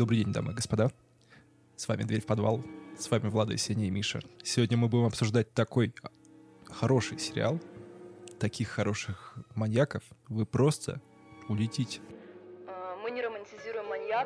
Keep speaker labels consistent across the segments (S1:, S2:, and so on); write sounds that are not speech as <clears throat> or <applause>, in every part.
S1: Добрый день, дамы и господа. С вами «Дверь в подвал». С вами Влада, Сеня и Миша. Сегодня мы будем обсуждать такой хороший сериал, таких хороших маньяков. Вы просто улетите.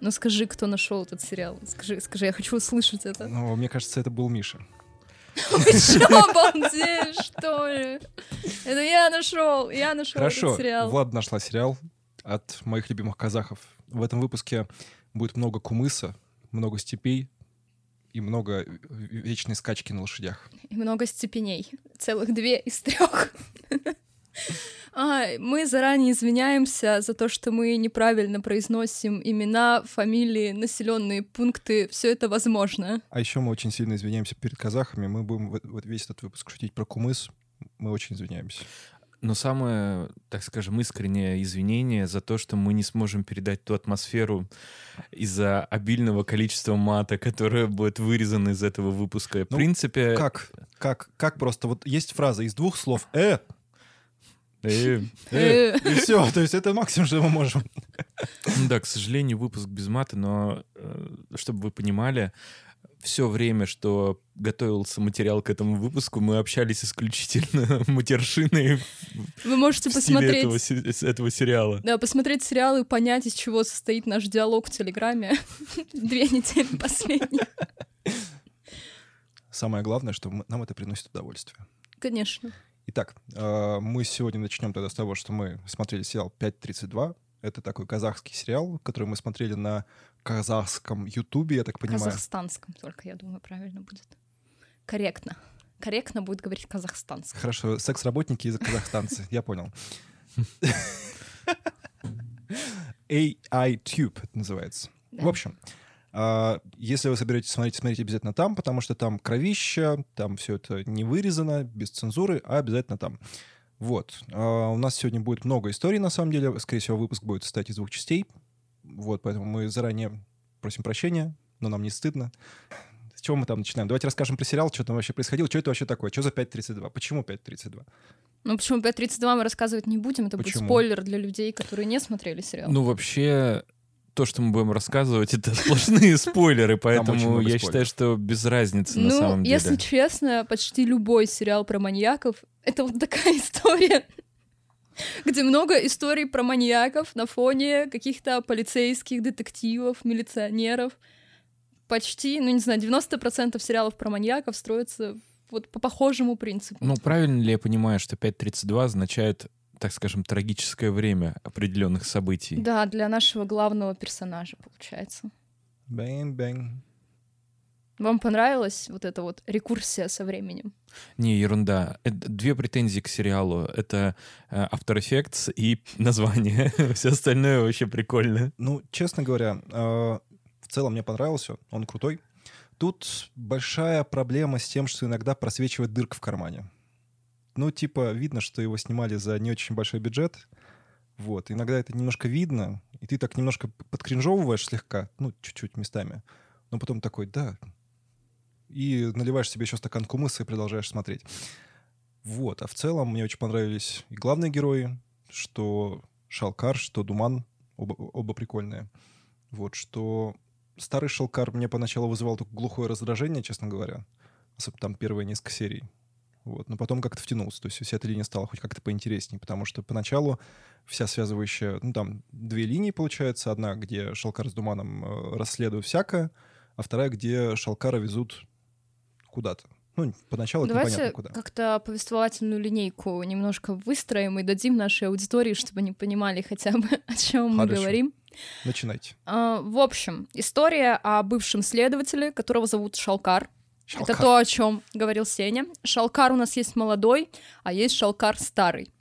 S2: Ну скажи, кто нашел этот сериал. Скажи, скажи, я хочу услышать это.
S1: Но мне кажется, это был Миша. <laughs>
S2: Вы что, обалдели, что ли? Это я нашел, я нашел
S1: Хорошо,
S2: этот сериал.
S1: Влад нашла сериал от моих любимых казахов. В этом выпуске будет много кумыса, много степей и много вечной скачки на лошадях.
S2: И много степеней. Целых две из трех. <laughs> А, мы заранее извиняемся за то, что мы неправильно произносим имена, фамилии, населенные пункты. Все это возможно.
S1: А еще мы очень сильно извиняемся перед казахами. Мы будем вот- весь этот выпуск шутить про кумыс. Мы очень извиняемся.
S3: Но самое, так скажем, искреннее извинение за то, что мы не сможем передать ту атмосферу из-за обильного количества мата, которое будет вырезано из этого выпуска. В
S1: Ну,
S3: принципе...
S1: Как? Как? Как просто? Вот есть фраза из двух слов «э»,
S3: э, <laughs>
S1: «э», и все. То есть это максимум, что мы можем.
S3: Ну да, к сожалению, выпуск без мата, но э, чтобы вы понимали, все время, что готовился материал к этому выпуску, мы общались исключительно <laughs> матершиной в
S2: Вы можете
S3: в стиле
S2: посмотреть...
S3: этого, этого сериала.
S2: Да, посмотреть сериал и понять, из чего состоит наш диалог в Телеграме. <laughs> Две недели последние.
S1: Самое главное, что нам это приносит удовольствие.
S2: Конечно.
S1: Итак, э, мы сегодня начнем тогда с того, что мы смотрели сериал 5.32. Это такой казахский сериал, который мы смотрели на казахском ютубе, я так понимаю.
S2: Казахстанском только, я думаю, правильно будет. Корректно. Корректно будет говорить казахстанском.
S1: Хорошо, секс-работники из казахстанцы, я понял. <laughs> AI Tube это называется. В общем, если вы соберетесь смотреть, смотрите обязательно там, потому что там кровища, там все это не вырезано, без цензуры, а обязательно там. Вот. А, У нас сегодня будет много историй, на самом деле. Скорее всего, выпуск будет состоять из двух частей. Вот, поэтому мы заранее просим прощения, но нам не стыдно. С чего мы там начинаем? Давайте расскажем про сериал, что там вообще происходило, что это вообще такое, что за 5.32, почему 5.32?
S2: Ну, почему 5.32 мы рассказывать не будем? Это
S1: Почему?
S2: будет спойлер для людей, которые не смотрели сериал.
S3: Ну, вообще, то, что мы будем рассказывать, это <laughs> сплошные спойлеры, поэтому я
S1: спойлеров.
S3: считаю, что без разницы на
S2: ну,
S3: самом деле.
S2: если честно, почти любой сериал про маньяков — это вот такая <laughs> история, где много историй про маньяков на фоне каких-то полицейских, детективов, милиционеров. Почти, ну, не знаю, 90% сериалов про маньяков строятся вот по похожему принципу.
S3: Ну, правильно ли я понимаю, что 5.32 означает, так скажем, трагическое время определенных событий?
S2: Да, для нашего главного персонажа, получается.
S1: Bang-bang.
S2: Вам понравилась вот эта вот рекурсия со временем?
S3: Не, ерунда. Это две претензии к сериалу. Это э, After Effects и название. <laughs> Все остальное вообще прикольно.
S1: Ну, честно говоря, э, в целом мне понравился, он крутой. Тут большая проблема с тем, что иногда просвечивает дырка в кармане. Ну, типа, видно, что его снимали за не очень большой бюджет. Вот. Иногда это немножко видно, и ты так немножко подкринжевываешь слегка, ну, чуть-чуть местами. Но потом такой, да. И наливаешь себе еще стакан кумыса и продолжаешь смотреть. Вот. А в целом мне очень понравились и главные герои, что Шалкар, что Думан. Оба, оба прикольные. Вот, что старый Шалкар мне поначалу вызывал только глухое раздражение, честно говоря. Особенно там первые несколько серий. Вот. Но потом как-то втянулся. То есть вся эта линия стала хоть как-то поинтереснее, потому что поначалу вся связывающая... Ну, там две линии, получается. Одна, где Шалкар с Думаном э, расследуют всякое, а вторая, где Шалкара везут куда-то. Ну, поначалу это
S2: Давайте
S1: непонятно куда.
S2: как-то повествовательную линейку немножко выстроим и дадим нашей аудитории, чтобы они понимали хотя бы, <laughs> о чем мы говорим.
S1: Начинайте.
S2: А, в общем, история о бывшем следователе, которого зовут Шалкар.
S1: Шалкар.
S2: Это то, о чем говорил Сеня. Шалкар у нас есть молодой, а есть Шалкар старый.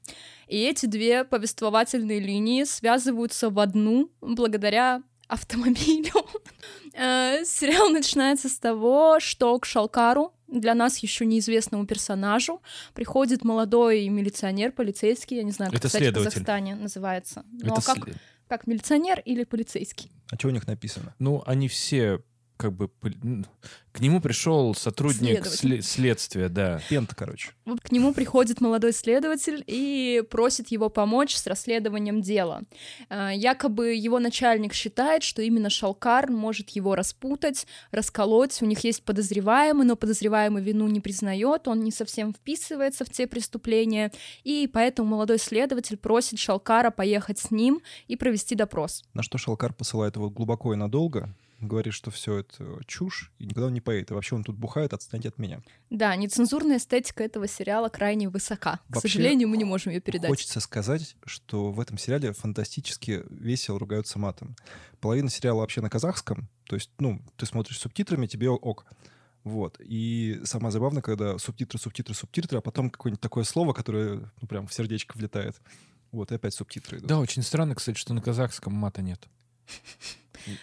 S2: И эти две повествовательные линии связываются в одну благодаря автомобилю. <laughs> Э, Сериал начинается с того, что к Шалкару, для нас еще неизвестному персонажу, приходит молодой милиционер, полицейский, я не знаю, как,
S3: Это
S2: кстати, в. Казахстане называется. Ну,
S3: Это
S2: как,
S3: след-
S2: как милиционер или полицейский?
S1: А что у них написано?
S3: Ну, они все как бы... К нему пришел сотрудник
S2: Следователь.
S3: сле- следствия, да.
S1: Пента, короче.
S2: Вот к нему приходит молодой следователь и просит его помочь с расследованием дела. Э, Якобы его начальник считает, что именно Шалкар может его распутать, расколоть. У них есть подозреваемый, но подозреваемый вину не признает, он не совсем вписывается в те преступления, и поэтому молодой следователь просит Шалкара поехать с ним и провести допрос.
S1: На что Шалкар посылает его глубоко и надолго, говорит, что все это чушь, и никуда он не поедет. И вообще он тут бухает, отстаньте от меня.
S2: Да, нецензурная эстетика этого сериала крайне высока. К
S1: Вообще,
S2: сожалению, мы не можем ее передать.
S1: Хочется сказать, что в этом сериале фантастически весело ругаются матом. Половина сериала вообще на казахском, то есть, ну, ты смотришь с субтитрами, тебе ок. Вот. И самое забавное, когда субтитры, субтитры, субтитры, а потом какое-нибудь такое слово, которое ну, прям в сердечко влетает. Вот, и опять субтитры идут.
S3: Да, очень странно, кстати, что на казахском мата нет.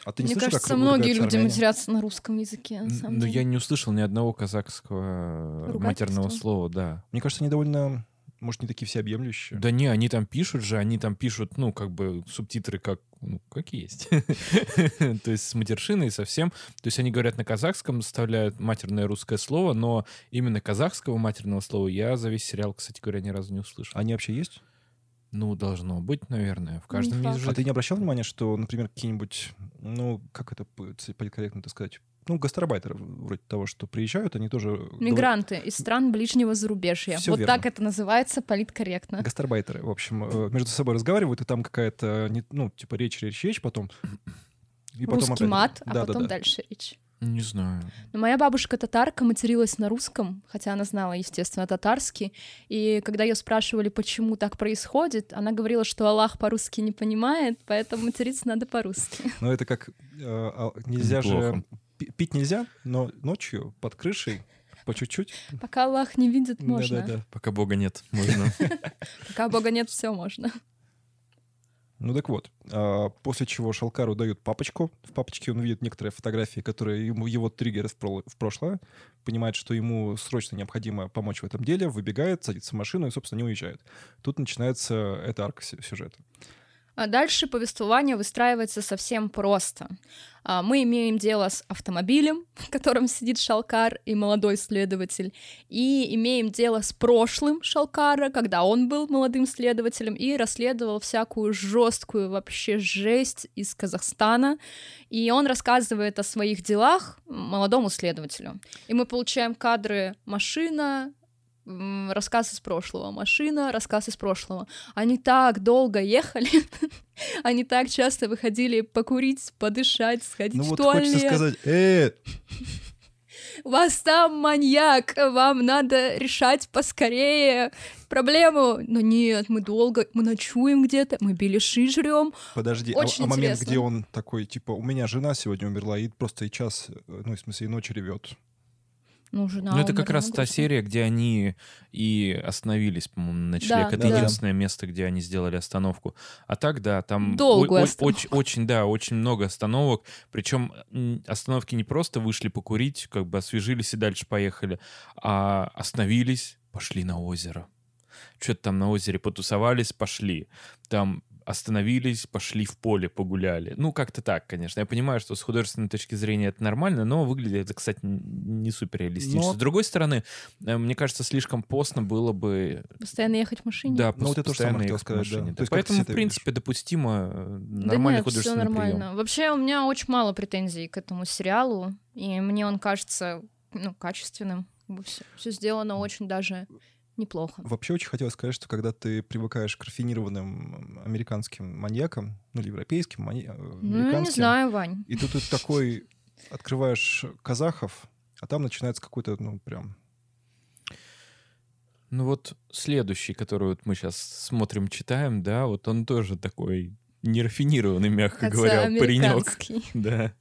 S1: А ты не
S2: Мне
S1: слышал,
S2: кажется,
S1: как
S2: многие люди
S1: армяне?
S2: матерятся на русском языке, на самом
S3: Но
S2: деле.
S3: я не услышал ни одного казахского матерного слова, да.
S1: Мне кажется, они довольно, может, не такие всеобъемлющие.
S3: Да не, они там пишут же, они там пишут, ну, как бы субтитры как, ну, как есть. <laughs> То есть с матершиной совсем. То есть они говорят на казахском, вставляют матерное русское слово, но именно казахского матерного слова я за весь сериал, кстати говоря, ни разу не услышал.
S1: Они вообще есть?
S3: Ну, должно быть, наверное. В каждом
S2: факт.
S3: есть же...
S1: А ты не обращал внимания, что, например, какие-нибудь, ну, как это политкорректно так сказать, ну, гастарбайтеры вроде того, что приезжают, они тоже...
S2: Мигранты из стран ближнего зарубежья.
S1: Всё
S2: вот
S1: верно.
S2: так это называется политкорректно.
S1: Гастарбайтеры, в общем, э, между собой разговаривают, и там какая-то, не- ну, типа речь, речь, речь, потом... И
S2: Русский
S1: опять-
S2: мат, а
S1: Да, да,
S2: потом
S1: да.
S2: дальше речь.
S3: Не знаю.
S2: Но моя бабушка татарка материлась на русском, хотя она знала, естественно, татарский. И когда ее спрашивали, почему так происходит, она говорила, что Аллах по-русски не понимает, поэтому материться надо по-русски. <laughs>
S1: Но это как... э, а, нельзя же...
S3: Неплохо.
S1: пи- Пить нельзя, но ночью под крышей по чуть-чуть.
S2: Пока Аллах не видит, можно.
S1: Да-да-да.
S3: Пока бога нет, можно. <laughs>
S2: Пока Бога нет, все можно.
S1: Ну так вот, а, после чего Шалкару дают папочку. В папочке он видит некоторые фотографии, которые ему его триггерят в, прошлое, понимает, что ему срочно необходимо помочь в этом деле, выбегает, садится в машину и, собственно, не уезжает. Тут начинается эта арка сю- сюжета.
S2: А дальше повествование выстраивается совсем просто. А, Мы имеем дело с автомобилем, в котором сидит Шалкар и молодой следователь, и имеем дело с прошлым Шалкара, когда он был молодым следователем и расследовал всякую жесткую вообще жесть из Казахстана. И он рассказывает о своих делах молодому следователю. И мы получаем кадры машина, рассказ из прошлого, машина, рассказ из прошлого. Они так долго ехали, <laughs> они так часто выходили покурить, подышать, сходить
S1: Ну
S2: в
S1: вот
S2: туалет.
S1: хочется сказать, э,
S2: У вас там маньяк, вам надо решать поскорее проблему. Но нет, мы долго, мы ночуем где-то, мы беляши жрем.
S1: подожди, а-
S2: Очень
S1: а, момент,
S2: интересно.
S1: где он такой, типа, у меня жена сегодня умерла, и просто и час, э, ну, в смысле, и ночь ревет.
S2: Ну, жена
S3: Ну, это как раз та серия, где они и остановились, по-моему, на ночлег.
S2: Да,
S3: это
S1: да.
S3: единственное место, где они сделали остановку. А так, да, там
S2: Долгую
S3: о- о- очень, очень, да, очень много остановок. Причем остановки не просто вышли покурить, как бы освежились и дальше поехали, а остановились, пошли на озеро. Что-то там на озере потусовались, пошли. Там остановились, пошли в поле, погуляли. Ну, как-то так, конечно. Я понимаю, что с художественной точки зрения это нормально, но выглядит это, кстати, не супер реалистично.
S1: Но-
S3: С другой стороны, э, мне кажется, слишком постно было бы...
S2: Постоянно ехать в машине?
S3: Да,
S1: Ну, вот я тоже
S3: постоянно
S1: самое хотел сказать, да.
S3: машине.
S1: То есть
S3: Поэтому, в принципе, допустимо э,
S2: Да
S3: нормальный
S2: нет, всё
S3: художественный
S2: нормально.
S3: прием.
S2: Вообще, у меня очень мало претензий к этому сериалу, и мне он кажется, ну, качественным. Все сделано очень даже неплохо.
S1: Вообще очень хотелось сказать, что когда ты привыкаешь к рафинированным американским маньякам, ну или европейским, мани- э,
S2: Ну, не знаю, Вань.
S1: и тут ты такой открываешь казахов, а там начинается какой-то, ну, прям...
S3: Ну вот следующий, который вот мы сейчас смотрим, читаем, да, вот он тоже такой нерафинированный, мягко
S2: Хотя
S3: говоря, паренек. <laughs> Да.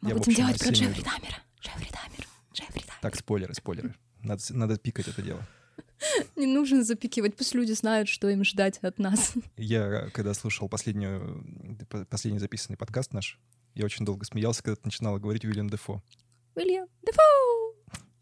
S2: Мы
S1: Я,
S2: будем
S1: общем,
S2: делать про Джеффри
S1: иду.
S2: Даммера. Джеффри Даммер. Джеффри Даммер.
S1: Так, спойлеры, спойлеры. Надо, надо пикать это дело. <laughs>
S2: Не нужно запикивать, пусть люди знают, что им ждать от нас. <laughs>
S1: Я, когда слушал последнюю, последний записанный подкаст наш, Я очень долго смеялся, когда ты начинала говорить Уильям Дефо.
S2: Уильям Дефо!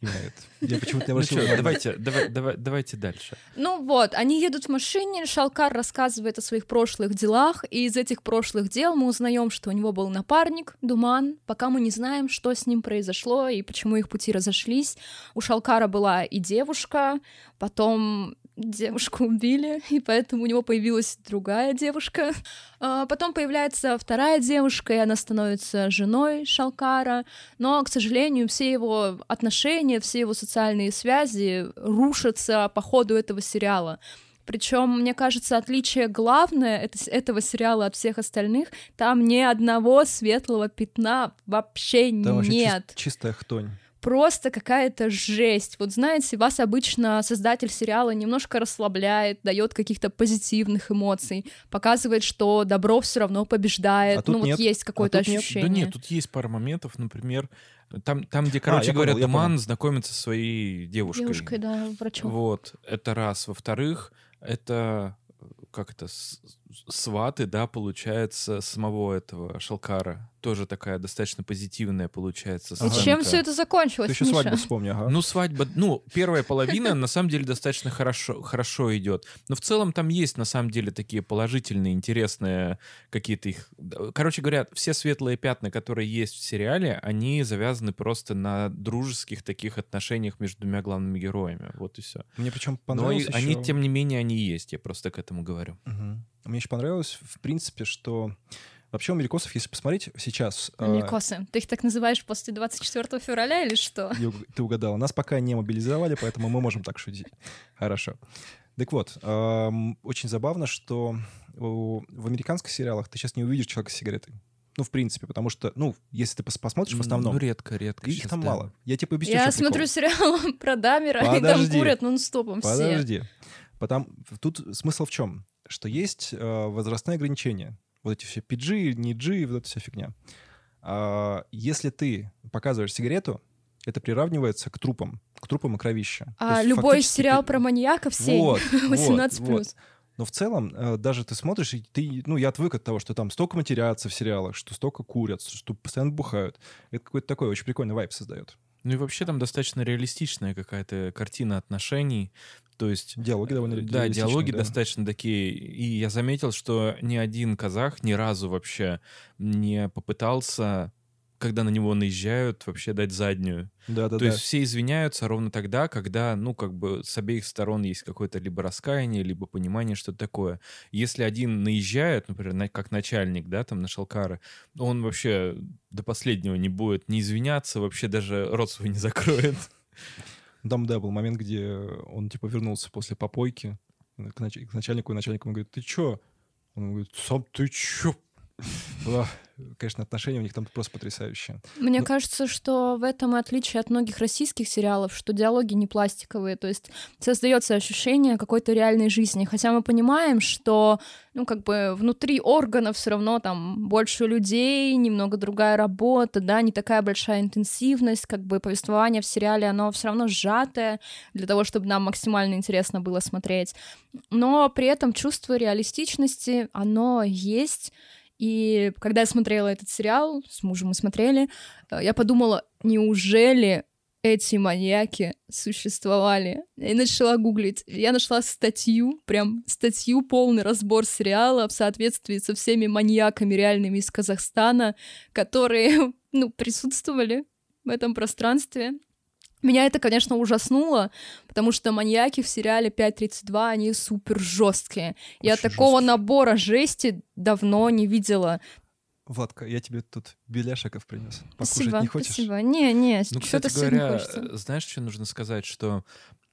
S1: Это. Я почему-то не
S3: Ну
S1: внимания.
S3: давайте, давай, давай, давайте дальше.
S2: Ну вот, они едут в машине, Шалкар рассказывает о своих прошлых делах, и из этих прошлых дел мы узнаем, что у него был напарник, Думан, пока мы не знаем, что с ним произошло и почему их пути разошлись. У Шалкара была и девушка, потом девушку убили, и поэтому у него появилась другая девушка. А, Потом появляется вторая девушка, и она становится женой Шалкара. Но, к сожалению, все его отношения, все его социальные связи рушатся по ходу этого сериала. Причем, мне кажется, отличие главное это- этого сериала от всех остальных, там ни одного светлого пятна вообще
S1: Там вообще чис-
S2: нет
S1: чистая хтонь.
S2: Просто какая-то жесть. Вот знаете, вас обычно создатель сериала немножко расслабляет, дает каких-то позитивных эмоций, показывает, что добро все равно побеждает.
S1: А
S2: ну вот
S1: нет.
S2: есть какое-то
S1: тут нет. Да
S2: ощущение.
S3: Да нет, тут есть пара моментов, например, там, там где,
S1: А,
S3: короче
S1: я
S3: говоря,
S1: понял,
S3: Туман знакомится со своей девушкой.
S2: Девушкой, да, врачом.
S3: Вот, это раз. Во-вторых, это как это, сваты, да, получается, самого этого Шалкара. Тоже такая достаточно позитивная получается
S2: И
S1: Ага.
S2: чем
S3: сценка.
S2: все это закончилось,
S1: Ты еще
S2: Миша?
S1: свадьбу вспомни, ага.
S3: Ну, свадьба, ну, первая половина на самом деле достаточно хорошо, хорошо идет. Но в целом там есть на самом деле такие положительные, интересные какие-то их... Короче говоря, все светлые пятна, которые есть в сериале, они завязаны просто на дружеских таких отношениях между двумя главными героями. Вот и все.
S1: Мне причем
S3: Но и
S1: понравилось
S3: они, тем не менее, они есть. Я просто к этому говорю.
S1: Мгм. Мне еще понравилось, в принципе, что вообще у америкосов, если посмотреть сейчас... э,
S2: Америкосы. Ты их так называешь после 24 февраля или что?
S1: Ты угадала. Нас пока не мобилизовали, поэтому мы можем так шутить. Хорошо. Так вот, эм, очень забавно, что у- в американских сериалах ты сейчас не увидишь человека с сигаретой. Ну, в принципе, потому что, ну, если ты пос- посмотришь в основном,
S3: Ну, редко, редко.
S1: их
S3: щас,
S1: там
S3: да.
S1: мало. Я тебе объясню,
S2: Я смотрю
S1: прикол.
S2: сериал <laughs> про Дамера, и там курят нон-стопом все.
S1: Подожди. Потому, тут смысл в чем? Что есть э, возрастные ограничения. Вот эти все PG, не G, вот эта вся фигня. А, если ты показываешь сигарету, это приравнивается к трупам, к трупам и кровища. То
S2: А
S1: есть
S2: любой
S1: фактически
S2: сериал
S1: ты-
S2: про маньяков все
S1: Вот, <laughs>
S2: 18
S1: вот,
S2: плюс.
S1: вот. Но в целом, э, даже ты смотришь, и ты, ну, я отвык от того, что там столько матерятся в сериалах, что столько курят, что постоянно бухают. Это какой-то такой очень прикольный вайп создает.
S3: Ну и вообще там достаточно реалистичная какая-то картина отношений. То есть
S1: Диалоги довольно
S3: Да, диалоги
S1: да.
S3: достаточно такие. И я заметил, что ни один казах ни разу вообще не попытался, когда на него наезжают, вообще дать заднюю.
S1: Да, да,
S3: То
S1: да.
S3: есть все извиняются ровно тогда, когда, ну, как бы с обеих сторон есть какое-то либо раскаяние, либо понимание, что такое. Если один наезжает, например, на- как начальник, да, там, на Шалкара, он вообще до последнего не будет не извиняться, вообще даже рот свой не закроет. <laughs>
S1: Там, да, был момент, где он, типа, вернулся после попойки к, нач- к начальнику, и начальник ему говорит, ты чё? Он говорит, сам ты чё? <laughs> Ах, Конечно, отношения у них там просто потрясающие.
S2: Мне
S1: Ну-
S2: кажется, что в этом отличие от многих российских сериалов, что диалоги не пластиковые, то есть создается ощущение какой-то реальной жизни, хотя мы понимаем, что, ну, как бы внутри органов все равно там больше людей, немного другая работа, да, не такая большая интенсивность, как бы повествование в сериале, оно все равно сжатое для того, чтобы нам максимально интересно было смотреть, но при этом чувство реалистичности, оно есть, и когда я смотрела этот сериал, с мужем мы смотрели, э, я подумала, неужели эти маньяки существовали? И начала гуглить. Я нашла статью, прям статью, полный разбор сериала в соответствии со всеми маньяками реальными из Казахстана, которые, <laughs> ну, присутствовали в этом пространстве. Меня это, конечно, ужаснуло, потому что маньяки в сериале 5.32, они супер жесткие. Я такого
S1: жесткие.
S2: набора жести давно не видела.
S1: Владка, я тебе тут беляшиков принес. Покушать
S2: Спасибо,
S1: не хочешь?
S2: спасибо. Не, не,
S3: Ну,
S2: что-то
S3: кстати говоря,
S2: хочется.
S3: э, знаешь, что нужно сказать, что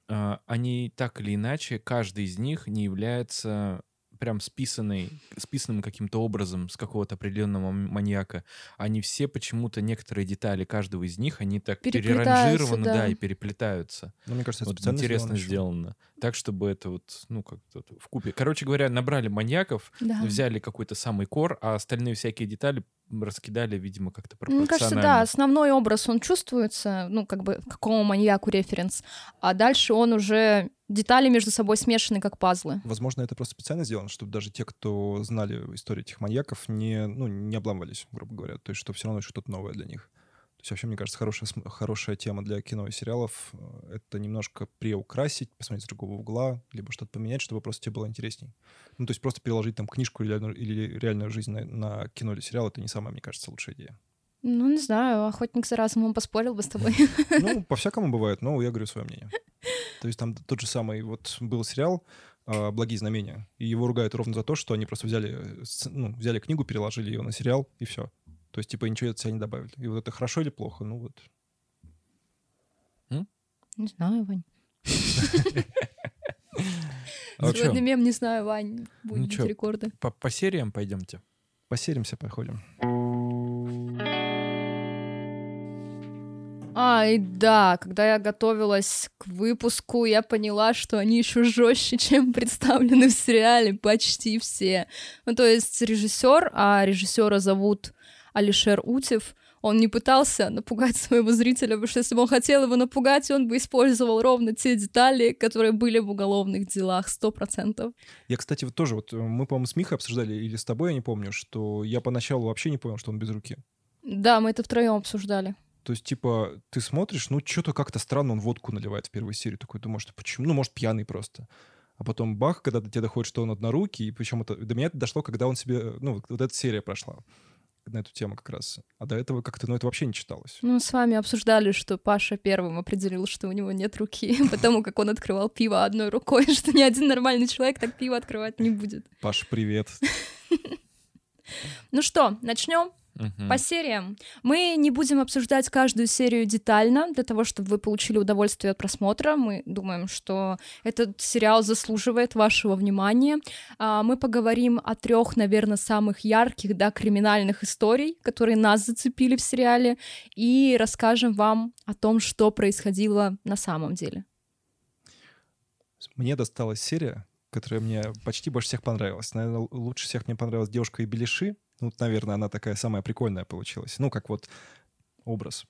S3: э, они так или иначе, каждый из них не является прям списанный, списанным каким-то образом с какого-то определенного маньяка. Они все почему-то, некоторые детали каждого из них, они так переранжированы, да.
S2: да.
S3: и переплетаются.
S1: Ну, мне кажется, это
S3: Вот интересно сделано. Так, чтобы это вот, ну, как-то в купе. Короче говоря, набрали маньяков,
S2: Да.
S3: взяли какой-то самый кор, а остальные всякие детали раскидали, видимо, как-то
S2: Мне кажется, да,
S3: пропорционально.
S2: основной образ, он чувствуется, ну, как бы, к какому маньяку референс, а дальше он уже детали между собой смешаны, как пазлы.
S1: Возможно, это просто специально сделано, чтобы даже те, кто знали историю этих маньяков, не, ну, не обламывались, грубо говоря. То есть, что все равно что-то новое для них. То есть, вообще, мне кажется, хорошая, хорошая тема для кино и сериалов — это немножко приукрасить, посмотреть с другого угла, либо что-то поменять, чтобы просто тебе было интересней. Ну, то есть просто переложить там книжку или реальную, или реальную жизнь на, на кино или сериал — это не самая, мне кажется, лучшая идея.
S2: Ну, не знаю, охотник за разумом поспорил бы с тобой. <laughs>
S1: Ну, <laughs> по-всякому бывает, но я говорю свое мнение. То есть там тот же самый вот был сериал а, «Благие знамения», и его ругают ровно за то, что они просто взяли, э, ну, взяли книгу, переложили ее на сериал, и все. То есть, типа, ничего от себя не добавили. И вот это хорошо или плохо? Ну вот.
S2: Не знаю, Вань. <laughs>
S1: А
S2: Сегодня мем, не знаю, Вань, будет
S3: Ну
S2: рекорды.
S3: По, по сериям пойдемте.
S1: посеримся, походим.
S2: Ай, да, когда я готовилась к выпуску, я поняла, что они еще жестче, <laughs> чем представлены в сериале, почти все. Ну, то есть режиссер, а режиссера зовут Алишер Утев, он не пытался напугать своего зрителя, потому что если бы он хотел его напугать, он бы использовал ровно те детали, которые были в уголовных делах, сто процентов.
S1: Я, кстати, вот тоже, вот э, мы, по-моему, с Михой обсуждали, или с тобой, я не помню, что я поначалу вообще не понял, что он без руки.
S2: Да, мы это втроем обсуждали.
S1: То есть, типа, ты смотришь, ну, что-то как-то странно он водку наливает в первой серии. Такой думаешь, почему? Ну, может, пьяный просто. А потом бах, когда до тебя доходит, что он однорукий, и причем это, до меня это дошло, когда он себе, ну, вот, вот эта серия прошла на эту тему как раз. А до этого как-то, ну, это вообще не читалось.
S2: Ну, с вами обсуждали, что Паша первым определил, что у него нет руки, <laughs> потому как он открывал пиво одной рукой, <laughs> что ни один нормальный человек так пиво открывать не будет.
S1: Паш, привет.
S2: Ну что, начнем По сериям. Мы не будем обсуждать каждую серию детально, для того, чтобы вы получили удовольствие от просмотра. Мы думаем, что этот сериал заслуживает вашего внимания. А, Мы поговорим о трех, наверное, самых ярких, да, криминальных историй, которые нас зацепили в сериале, и расскажем вам о том, что происходило на самом деле.
S1: Мне досталась серия, которая мне почти больше всех понравилась. Наверное, лучше всех мне понравилась «Девушка и Беляши». Ну, наверное, она такая самая прикольная получилась. Ну, как вот образ.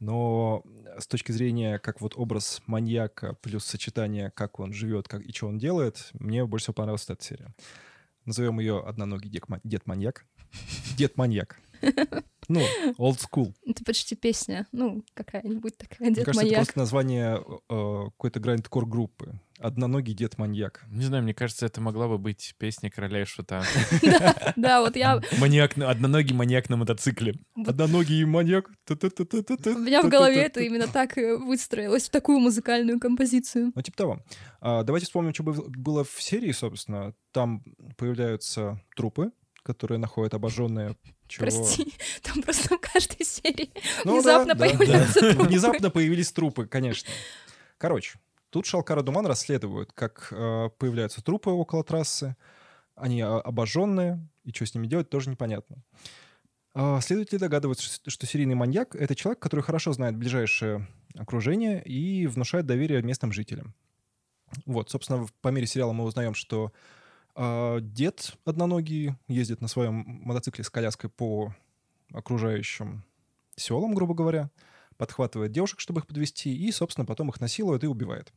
S1: Но с точки зрения, как вот образ маньяка плюс сочетание, как он живет как, и что он делает, мне больше всего понравилась эта серия. Назовем ее «Одноногий дед-маньяк». <laughs> Дед-маньяк. Ну, old school.
S2: Это почти песня, ну, какая-нибудь такая,
S1: Мне
S2: дед
S1: кажется, это
S2: маньяк.
S1: просто название э, какой-то грандкор группы. «Одноногий дед-маньяк».
S3: Не знаю, мне кажется, это могла бы быть песня короля и шута. <laughs>
S2: Да, вот я, <laughs>
S3: Маньяк, на- одноногий маньяк на мотоцикле.
S1: Одноногий маньяк.
S2: у меня в голове это именно так выстроилось в такую музыкальную композицию.
S1: Ну, типа того. Давайте вспомним, что бы- было в серии, собственно. Там появляются трупы, которые находят обожженные. Чего...
S2: Прости, <laughs> там просто в каждой серии
S1: Ну
S2: внезапно
S1: да,
S2: появляются
S1: да.
S2: трупы.
S1: Внезапно появились трупы, конечно. Короче, тут Шалкар и Думан расследуют, как э, появляются трупы около трассы. Они а, обожженные, и что с ними делать, тоже непонятно. А, Следователи догадываются, что- что серийный маньяк — это человек, который хорошо знает ближайшее окружение и внушает доверие местным жителям. Вот, собственно, по мере сериала мы узнаем, что дед одноногий ездит на своем мотоцикле с коляской по окружающим селам, грубо говоря, подхватывает девушек, чтобы их подвести, и, собственно, потом их насилует и убивает.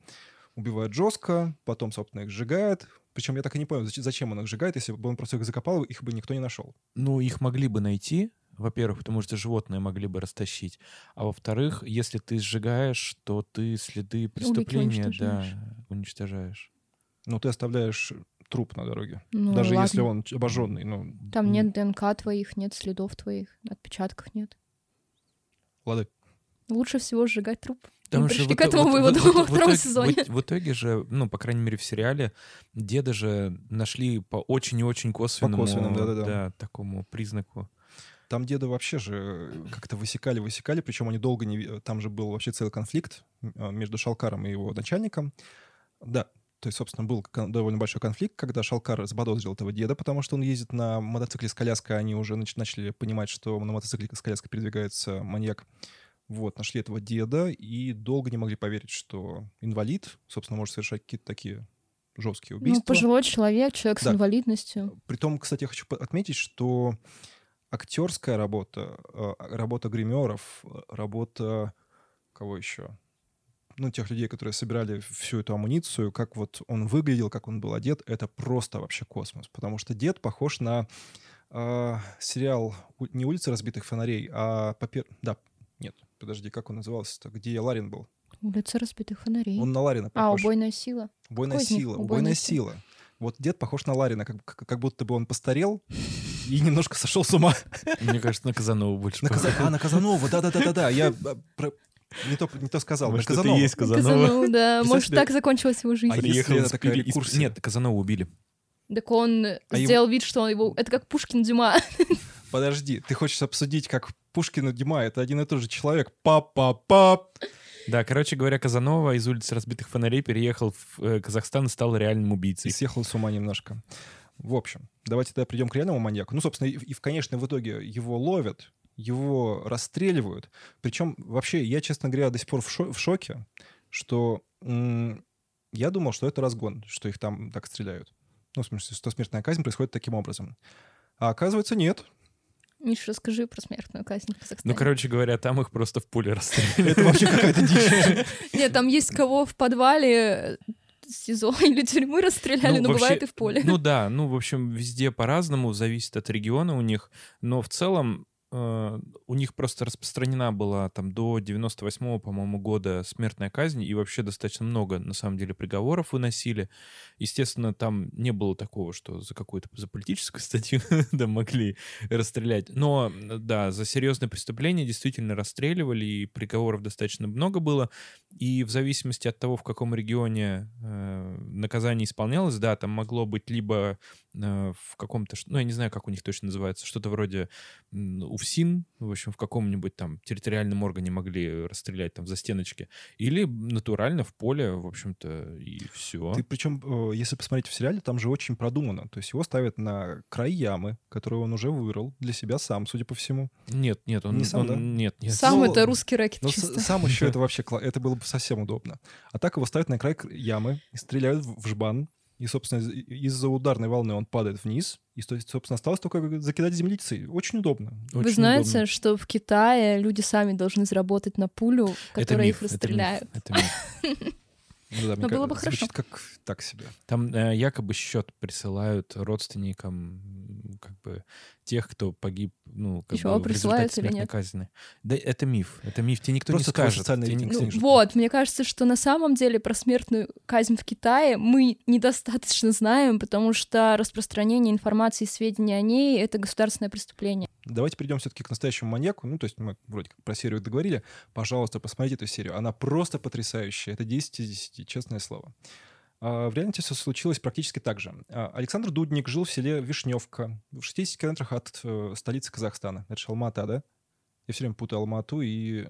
S1: Убивает жестко, потом, собственно, их сжигает. Причем я так и не понял, зач- зачем он их сжигает, если бы он просто их закопал, их бы никто не нашел.
S3: Ну, их могли бы найти, во-первых, потому что животные могли бы растащить. А во-вторых, если ты сжигаешь, то ты следы преступления, да,
S2: уничтожаешь.
S3: уничтожаешь.
S1: Ну, ты оставляешь труп на дороге.
S2: Ну,
S1: Даже
S2: ладно.
S1: если он обожженный. Ну,
S2: Там нет ДНК твоих, нет следов твоих, отпечатков нет.
S1: Ладно.
S2: Лучше всего сжигать труп.
S3: Потому
S2: Мы
S3: что
S2: пришли
S3: в
S2: к этому
S3: вот-
S2: выводу
S3: вот-
S2: во
S3: в
S2: втором
S3: итоге-
S2: сезоне.
S3: В, в итоге же, ну, по крайней мере, в сериале деда же нашли по очень и очень косвенному,
S1: косвенному, да-да-да.
S3: да, такому признаку.
S1: Там деда вообще же как-то высекали-высекали, причем они долго не... Там же был вообще целый конфликт э, между Шалкаром и его начальником. Да, то есть, собственно, был довольно большой конфликт, когда Шалкар заподозрил этого деда, потому что он ездит на мотоцикле с коляской, они уже нач- начали понимать, что на мотоцикле с коляской передвигается маньяк. Вот, нашли этого деда и долго не могли поверить, что инвалид, собственно, может совершать какие-то такие жесткие
S2: Ну,
S1: убийства.
S2: пожилой человек, человек с
S1: Да.
S2: инвалидностью.
S1: Притом, кстати, я хочу отметить, что актерская работа, э, работа гримеров, э, работа кого еще? Ну, тех людей, которые собирали всю эту амуницию, как вот он выглядел, как он был одет, это просто вообще космос. Потому что дед похож на э, сериал не «Улица разбитых фонарей», а... Попер... Да, нет, подожди, как он назывался-то? Где Ларин был?
S2: Улица разбитых фонарей.
S1: Он на Ларина
S2: А,
S1: похож.
S2: убойная сила.
S1: Убойная
S2: Какой
S1: сила.
S2: Убойная
S1: Убойная
S2: сила.
S1: сила. Вот дед похож на Ларина, как, как, как будто бы он постарел и немножко сошел с ума.
S3: Мне кажется, на Казанову больше.
S1: На. Каза- А, на Казанова, да-да-да-да-да. Я а, про- не то, не то сказал.
S3: Может, и
S1: Казанова.
S3: есть Казанова.
S2: Казанова, да. Может, так закончилась его жизнь.
S1: А если
S3: Приехал
S1: это
S3: из
S1: такая рекурсия?
S3: Нет, Казанова убили.
S2: Так он
S1: А его-
S2: сделал вид, что он его... Это как Пушкин Дюма. <laughs>
S1: Подожди, ты хочешь обсудить, как Пушкин и Дюма, это один и тот же человек. Пап-пап-пап.
S3: Да, короче говоря, Казанова из улицы разбитых фонарей переехал в э, Казахстан и стал реальным
S1: И
S3: убийцей.
S1: съехал с ума немножко. В общем, давайте тогда придем к реальному маньяку. Ну, собственно, и, и в конечном в итоге его ловят, его расстреливают. Причем, вообще, я, честно говоря, до сих пор в, шо- в шоке, что м, я думал, что это разгон, что их там так стреляют. Ну, в смысле, что смертная казнь происходит таким образом. А оказывается, нет.
S2: Миша, расскажи про смертную казнь в Казахстане.
S3: Ну, короче говоря, там их просто в поле расстреляли.
S1: Это вообще какая-то дичь. <laughs>
S2: Нет, там есть кого в подвале СИЗО <laughs> или тюрьмы расстреляли,
S3: Ну,
S2: но
S3: вообще,
S2: бывает и в поле.
S3: Ну да, ну, в общем, везде по-разному, зависит от региона у них. Но в целом э, у них просто распространена была там до 98-го, по-моему, года смертная казнь, и вообще достаточно много, на самом деле, приговоров выносили. Естественно, там не было такого, что за какую-то за политическую <laughs> статью да, могли расстрелять. Но, да, за серьезные преступления действительно расстреливали, и приговоров достаточно много было. И в зависимости от того, в каком регионе э, наказание исполнялось, да, там могло быть либо э, в каком-то, ну, я не знаю, как у них точно называется, что-то вроде УФСИН, в общем, в каком-нибудь там территориальном органе могли расстрелять там за стеночки, или натурально в поле, в общем-то, и все.
S1: Ты причем, э, если посмотреть в сериале, там же очень продумано. То есть его ставят на край ямы, которую он уже вырыл для себя сам, судя по всему.
S3: Нет, нет, он...
S1: Не сам,
S3: он-
S1: да?
S3: Нет, нет.
S2: Сам
S1: ну,
S2: это русский рэкет
S1: Но с-
S2: чисто.
S1: сам еще <laughs> это вообще, это было бы совсем удобно. А так его ставят на край ямы, и стреляют в жбан, и, собственно, из- из-за ударной волны он падает вниз, и, то есть, собственно, осталось только закидать землицей. Очень удобно.
S2: Вы
S3: Очень
S2: знаете,
S3: удобно.
S2: что в Китае люди сами должны заработать на пулю, которая их
S3: это миф, это миф. <laughs>
S1: Ну да,
S2: Но было бы хорошо.
S1: Как так себе.
S3: Там э, якобы счет присылают родственникам как бы тех, кто погиб, ну, как
S2: Ещё
S3: бы в результате
S2: или
S3: смертной
S2: нет?
S3: казни. Да это миф, это миф, тебе никто
S1: Просто
S3: не
S1: твой
S3: скажет. тебе
S1: рейтинг
S3: никто-
S2: Ну, вот, мне кажется, что на самом деле про смертную казнь в Китае мы недостаточно знаем, потому что распространение информации и сведений о ней — это государственное преступление.
S1: Давайте перейдем все-таки к настоящему маньяку. Ну, то есть мы вроде как про серию договорили. Пожалуйста, посмотрите эту серию. Она просто потрясающая. Это 10 из 10, честное слово. А, В реальности все случилось практически так же. А, Александр Дудник жил в селе Вишневка, в 60 километрах от э, столицы Казахстана. Это же Алмата, да? Я все время путаю Алмату и...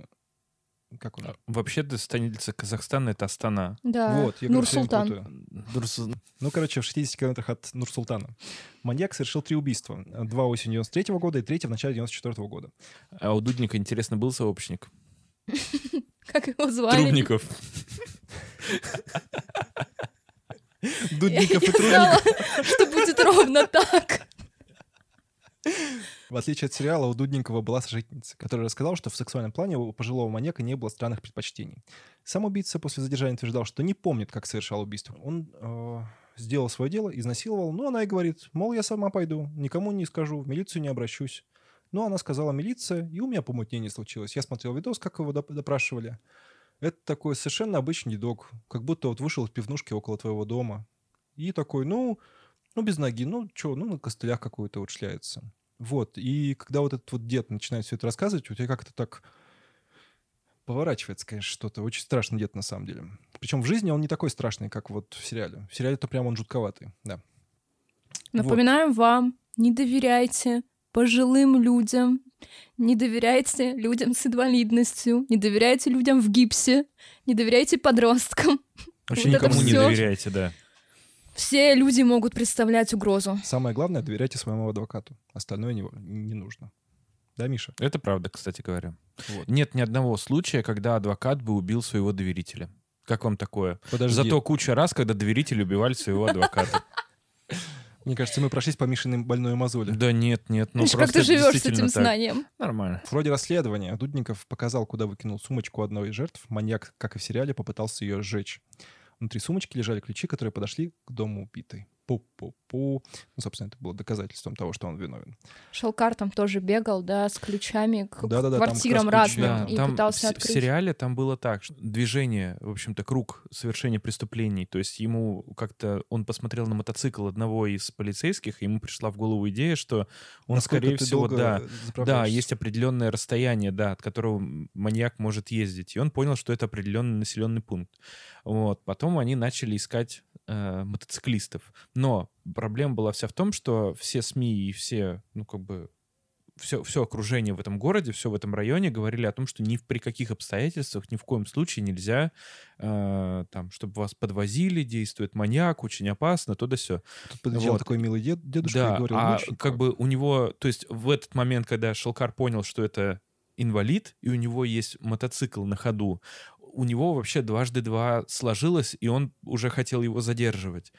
S1: Как он?
S3: А, Вообще-то столица Казахстана — это Астана.
S2: Да,
S1: Вот, я
S2: Нур-Султан.
S1: путаю.
S3: Дурс-
S1: Ну, короче, в 60 километрах от Нур-Султана. Маньяк совершил три убийства. Два осенью 93 года и третье в начале 94 года.
S3: А у Дудника, интересно, был сообщник? <laughs>
S2: Как его звали?
S3: Трубников. <laughs>
S1: Дудников и Трудников.
S2: что будет ровно так.
S1: В отличие от сериала, у Дудникова была сожительница, которая рассказала, что в сексуальном плане у пожилого маньяка не было странных предпочтений. Сам убийца после задержания утверждал, что не помнит, как совершал убийство. Он э, сделал свое дело, изнасиловал, но она и говорит, мол, я сама пойду, никому не скажу, в милицию не обращусь. Но она сказала милиция, и у меня помутнение случилось. Я смотрел видос, как его доп- допрашивали. Это такой совершенно обычный дедок, как будто вот вышел из пивнушки около твоего дома. И такой, ну, ну без ноги, ну что, ну на костылях какой-то вот шляется. Вот, и когда вот этот вот дед начинает все это рассказывать, у тебя как-то так поворачивается, конечно, что-то. Очень страшный дед на самом деле. Причем в жизни он не такой страшный, как вот в сериале. В сериале-то прям он жутковатый, да.
S2: Напоминаем вам, не доверяйте пожилым людям, не доверяйте людям с инвалидностью, не доверяйте людям в гипсе, не доверяйте подросткам. <laughs>
S3: Вообще
S2: Вот
S3: никому не доверяйте, да.
S2: Все люди могут представлять угрозу.
S1: Самое главное, доверяйте своему адвокату. Остальное не, не нужно. Да, Миша?
S3: Это правда, кстати говоря.
S1: Вот.
S3: Нет ни одного случая, когда адвокат бы убил своего доверителя. Как вам такое?
S1: Подожди.
S3: Зато куча раз, когда доверители убивали своего адвоката. <laughs>
S1: Мне кажется, мы прошлись по Мишиной больной мозоли.
S3: Да нет, нет, ну
S2: Знаешь, как
S3: просто
S2: ты живешь с этим
S3: так.
S2: знанием?
S3: Нормально.
S1: В ходе расследования Дудников показал, куда выкинул сумочку одной из жертв. Маньяк, как и в сериале, попытался ее сжечь. Внутри сумочки лежали ключи, которые подошли к дому убитой. Пу-пу-пу. Ну, собственно, это было доказательством того, что он виновен.
S2: Шалкар там тоже бегал, да, с ключами к
S1: Да-да-да, там
S2: квартирам
S1: как раз ключи.
S2: разным
S3: Да,
S2: и
S3: там
S2: пытался
S3: в, се- в
S2: открыть.
S3: сериале там было так, что движение, в общем-то, круг совершения преступлений. То есть ему как-то он посмотрел на мотоцикл одного из полицейских, и ему пришла в голову идея, что он,
S1: Насколько
S3: скорее всего, да, да, есть определенное расстояние, да, от которого маньяк может ездить. И он понял, что это определенный населенный пункт. Вот. Потом они начали искать э, мотоциклистов. Но проблема была вся в том, что все СМИ и все, ну, как бы, все, все окружение в этом городе, все в этом районе говорили о том, что ни при каких обстоятельствах, ни в коем случае нельзя, э, там, чтобы вас подвозили, действует маньяк, очень опасно, то да все.
S1: Тут подъезжал
S3: Вот.
S1: такой милый дед, дедушка
S3: Да,
S1: и говорил,
S3: а как бы у него, то есть в этот момент, когда Шелкар понял, что это инвалид, и у него есть мотоцикл на ходу, у него вообще дважды два сложилось, и он уже хотел его задерживать.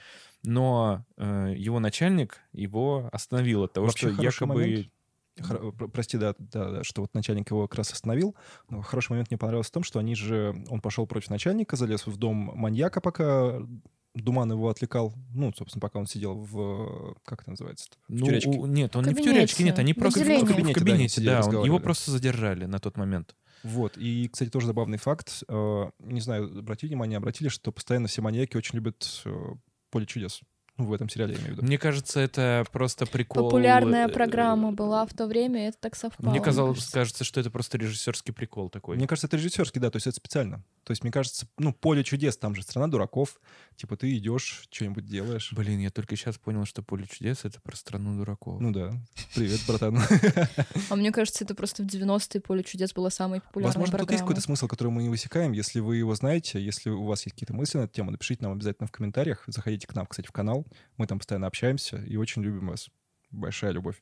S3: Но э, его начальник его остановил от того,
S1: Вообще
S3: что якобы...
S1: момент. Хор- про- Прости, да, да, да, что вот начальник его как раз остановил. Но хороший момент мне понравился в том, что они же... Он пошел против начальника, залез в дом маньяка, пока Думан его отвлекал. Ну, собственно, пока он сидел в... Как это называется? В
S3: Ну,
S1: тюрячке.
S3: у- нет, он
S2: В
S3: не в тюрячке,
S2: кабинете,
S3: нет, они
S2: в
S3: просто в
S2: отделении.
S3: кабинете, в кабинете, да, он- его просто задержали на тот момент.
S1: Вот. И, кстати, тоже забавный факт. Э, Не знаю, обратили внимание, обратили, что постоянно все маньяки очень любят э, «Поле чудес». Ну, в этом сериале, я имею в виду.
S3: Мне кажется, это просто прикол.
S2: Популярная
S3: э,
S2: программа была в то время, и это так совпало.
S3: Мне казалось,
S2: кажется.
S3: кажется, что это просто режиссерский прикол такой.
S1: Мне кажется, это режиссерский, да, то есть это специально. То есть, мне кажется, ну, поле чудес, там же страна дураков. Типа ты идешь, что-нибудь делаешь.
S3: Блин, я только сейчас понял, что поле чудес это про страну дураков.
S1: Ну да. Привет, братан.
S2: А мне кажется, это просто в 90-е «Поле чудес» была самой популярной
S1: Возможно, тут есть какой-то смысл, который мы не высекаем. Если вы его знаете, если у вас есть какие-то мысли на эту тему, напишите нам обязательно в комментариях. Заходите к нам, кстати, в канал. Мы там постоянно общаемся и очень любим вас. Большая любовь.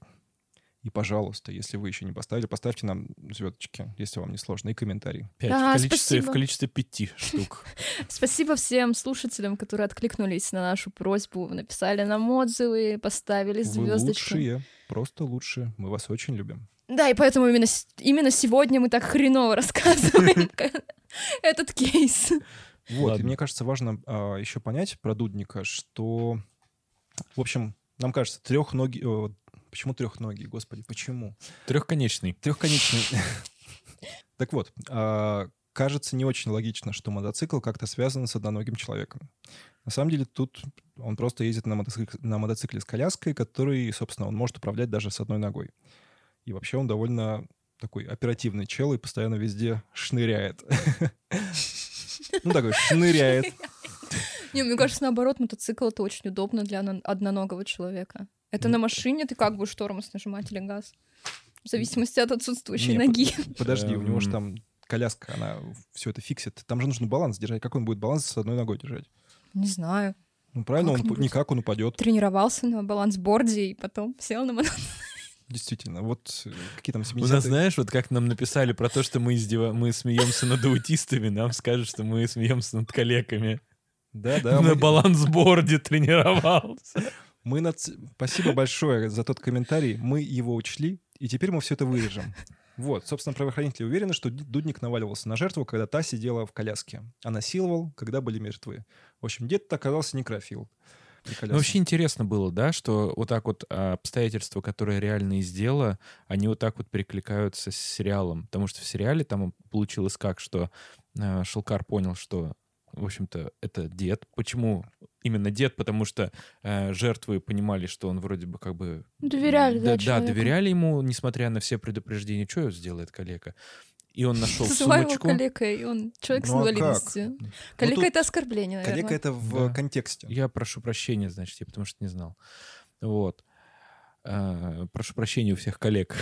S1: И, пожалуйста, если вы еще не поставили, поставьте нам звездочки, если вам не сложно, и комментарий.
S3: Пять.
S2: Да,
S3: в, количестве, в количестве пяти штук. <laughs>
S2: Спасибо всем слушателям, которые откликнулись на нашу просьбу, написали нам отзывы, поставили
S1: Вы
S2: звездочки.
S1: лучшие, просто лучшие. Мы вас очень любим.
S2: Да, и поэтому именно, именно сегодня мы так хреново <laughs> рассказываем <laughs> этот кейс.
S1: Вот, и мне кажется, важно еще понять про Дудника, что, в общем, нам кажется, трехногий... Почему трехногий, господи, почему?
S3: Трехконечный.
S1: Трехконечный. <laughs> Так вот, а, кажется не очень логично, что мотоцикл как-то связан с одноногим человеком. На самом деле тут он просто ездит на мотоцикле, на мотоцикле с коляской, который, собственно, он может управлять даже с одной ногой. И вообще он довольно такой оперативный чел и постоянно везде шныряет. <laughs> Ну, такой шныряет. <laughs>
S2: Не, мне кажется, наоборот, мотоцикл — это очень удобно для одно- одноногого человека. Это на машине ты как будешь тормоз нажимать или газ? В зависимости от отсутствующей
S1: Не,
S2: ноги. <laughs>
S1: Подожди, у него же
S3: Эм.
S1: там коляска, она все это фиксит. Там же нужно баланс держать. Как он будет баланс с одной ногой держать?
S2: Не знаю.
S1: Ну, правильно, он никак он упадет.
S2: Тренировался на балансборде и потом сел на мотоцикл.
S1: Действительно. Вот э, какие там 70-е.
S3: У нас, знаешь, вот как нам написали про то, что мы, издева... мы смеемся над аутистами, нам скажут, что мы смеемся над коллегами.
S1: Да, да.
S3: На
S1: мы-
S3: балансборде тренировался.
S1: Мы над... Спасибо большое за тот комментарий. Мы его учли, и теперь мы все это вырежем. Вот, собственно, правоохранители уверены, что Дудник наваливался на жертву, когда та сидела в коляске, а насиловал, когда были мертвы. В общем, дед оказался некрофил.
S3: Ну, вообще интересно было, да, что вот так вот а, обстоятельства, которые реально из дела, они вот так вот перекликаются с сериалом. Потому что в сериале там получилось как, что а, Шелкар понял, что, в общем-то, это дед. Почему именно дед? Потому что э, жертвы понимали, что он вроде бы как бы...
S2: Доверяли, да,
S3: да,
S2: человеку.
S3: доверяли ему, несмотря на все предупреждения, что сделает коллега. И он нашел
S2: Называй его
S3: сумочку.
S2: калекой, он человек с
S1: Ну, а как?
S2: инвалидностью. Калека
S1: тут —
S2: это оскорбление, наверное.
S1: Коллега это в
S3: Да.
S1: контексте.
S3: Я прошу прощения, значит, я потому что не знал. Вот. А, прошу прощения у всех коллег.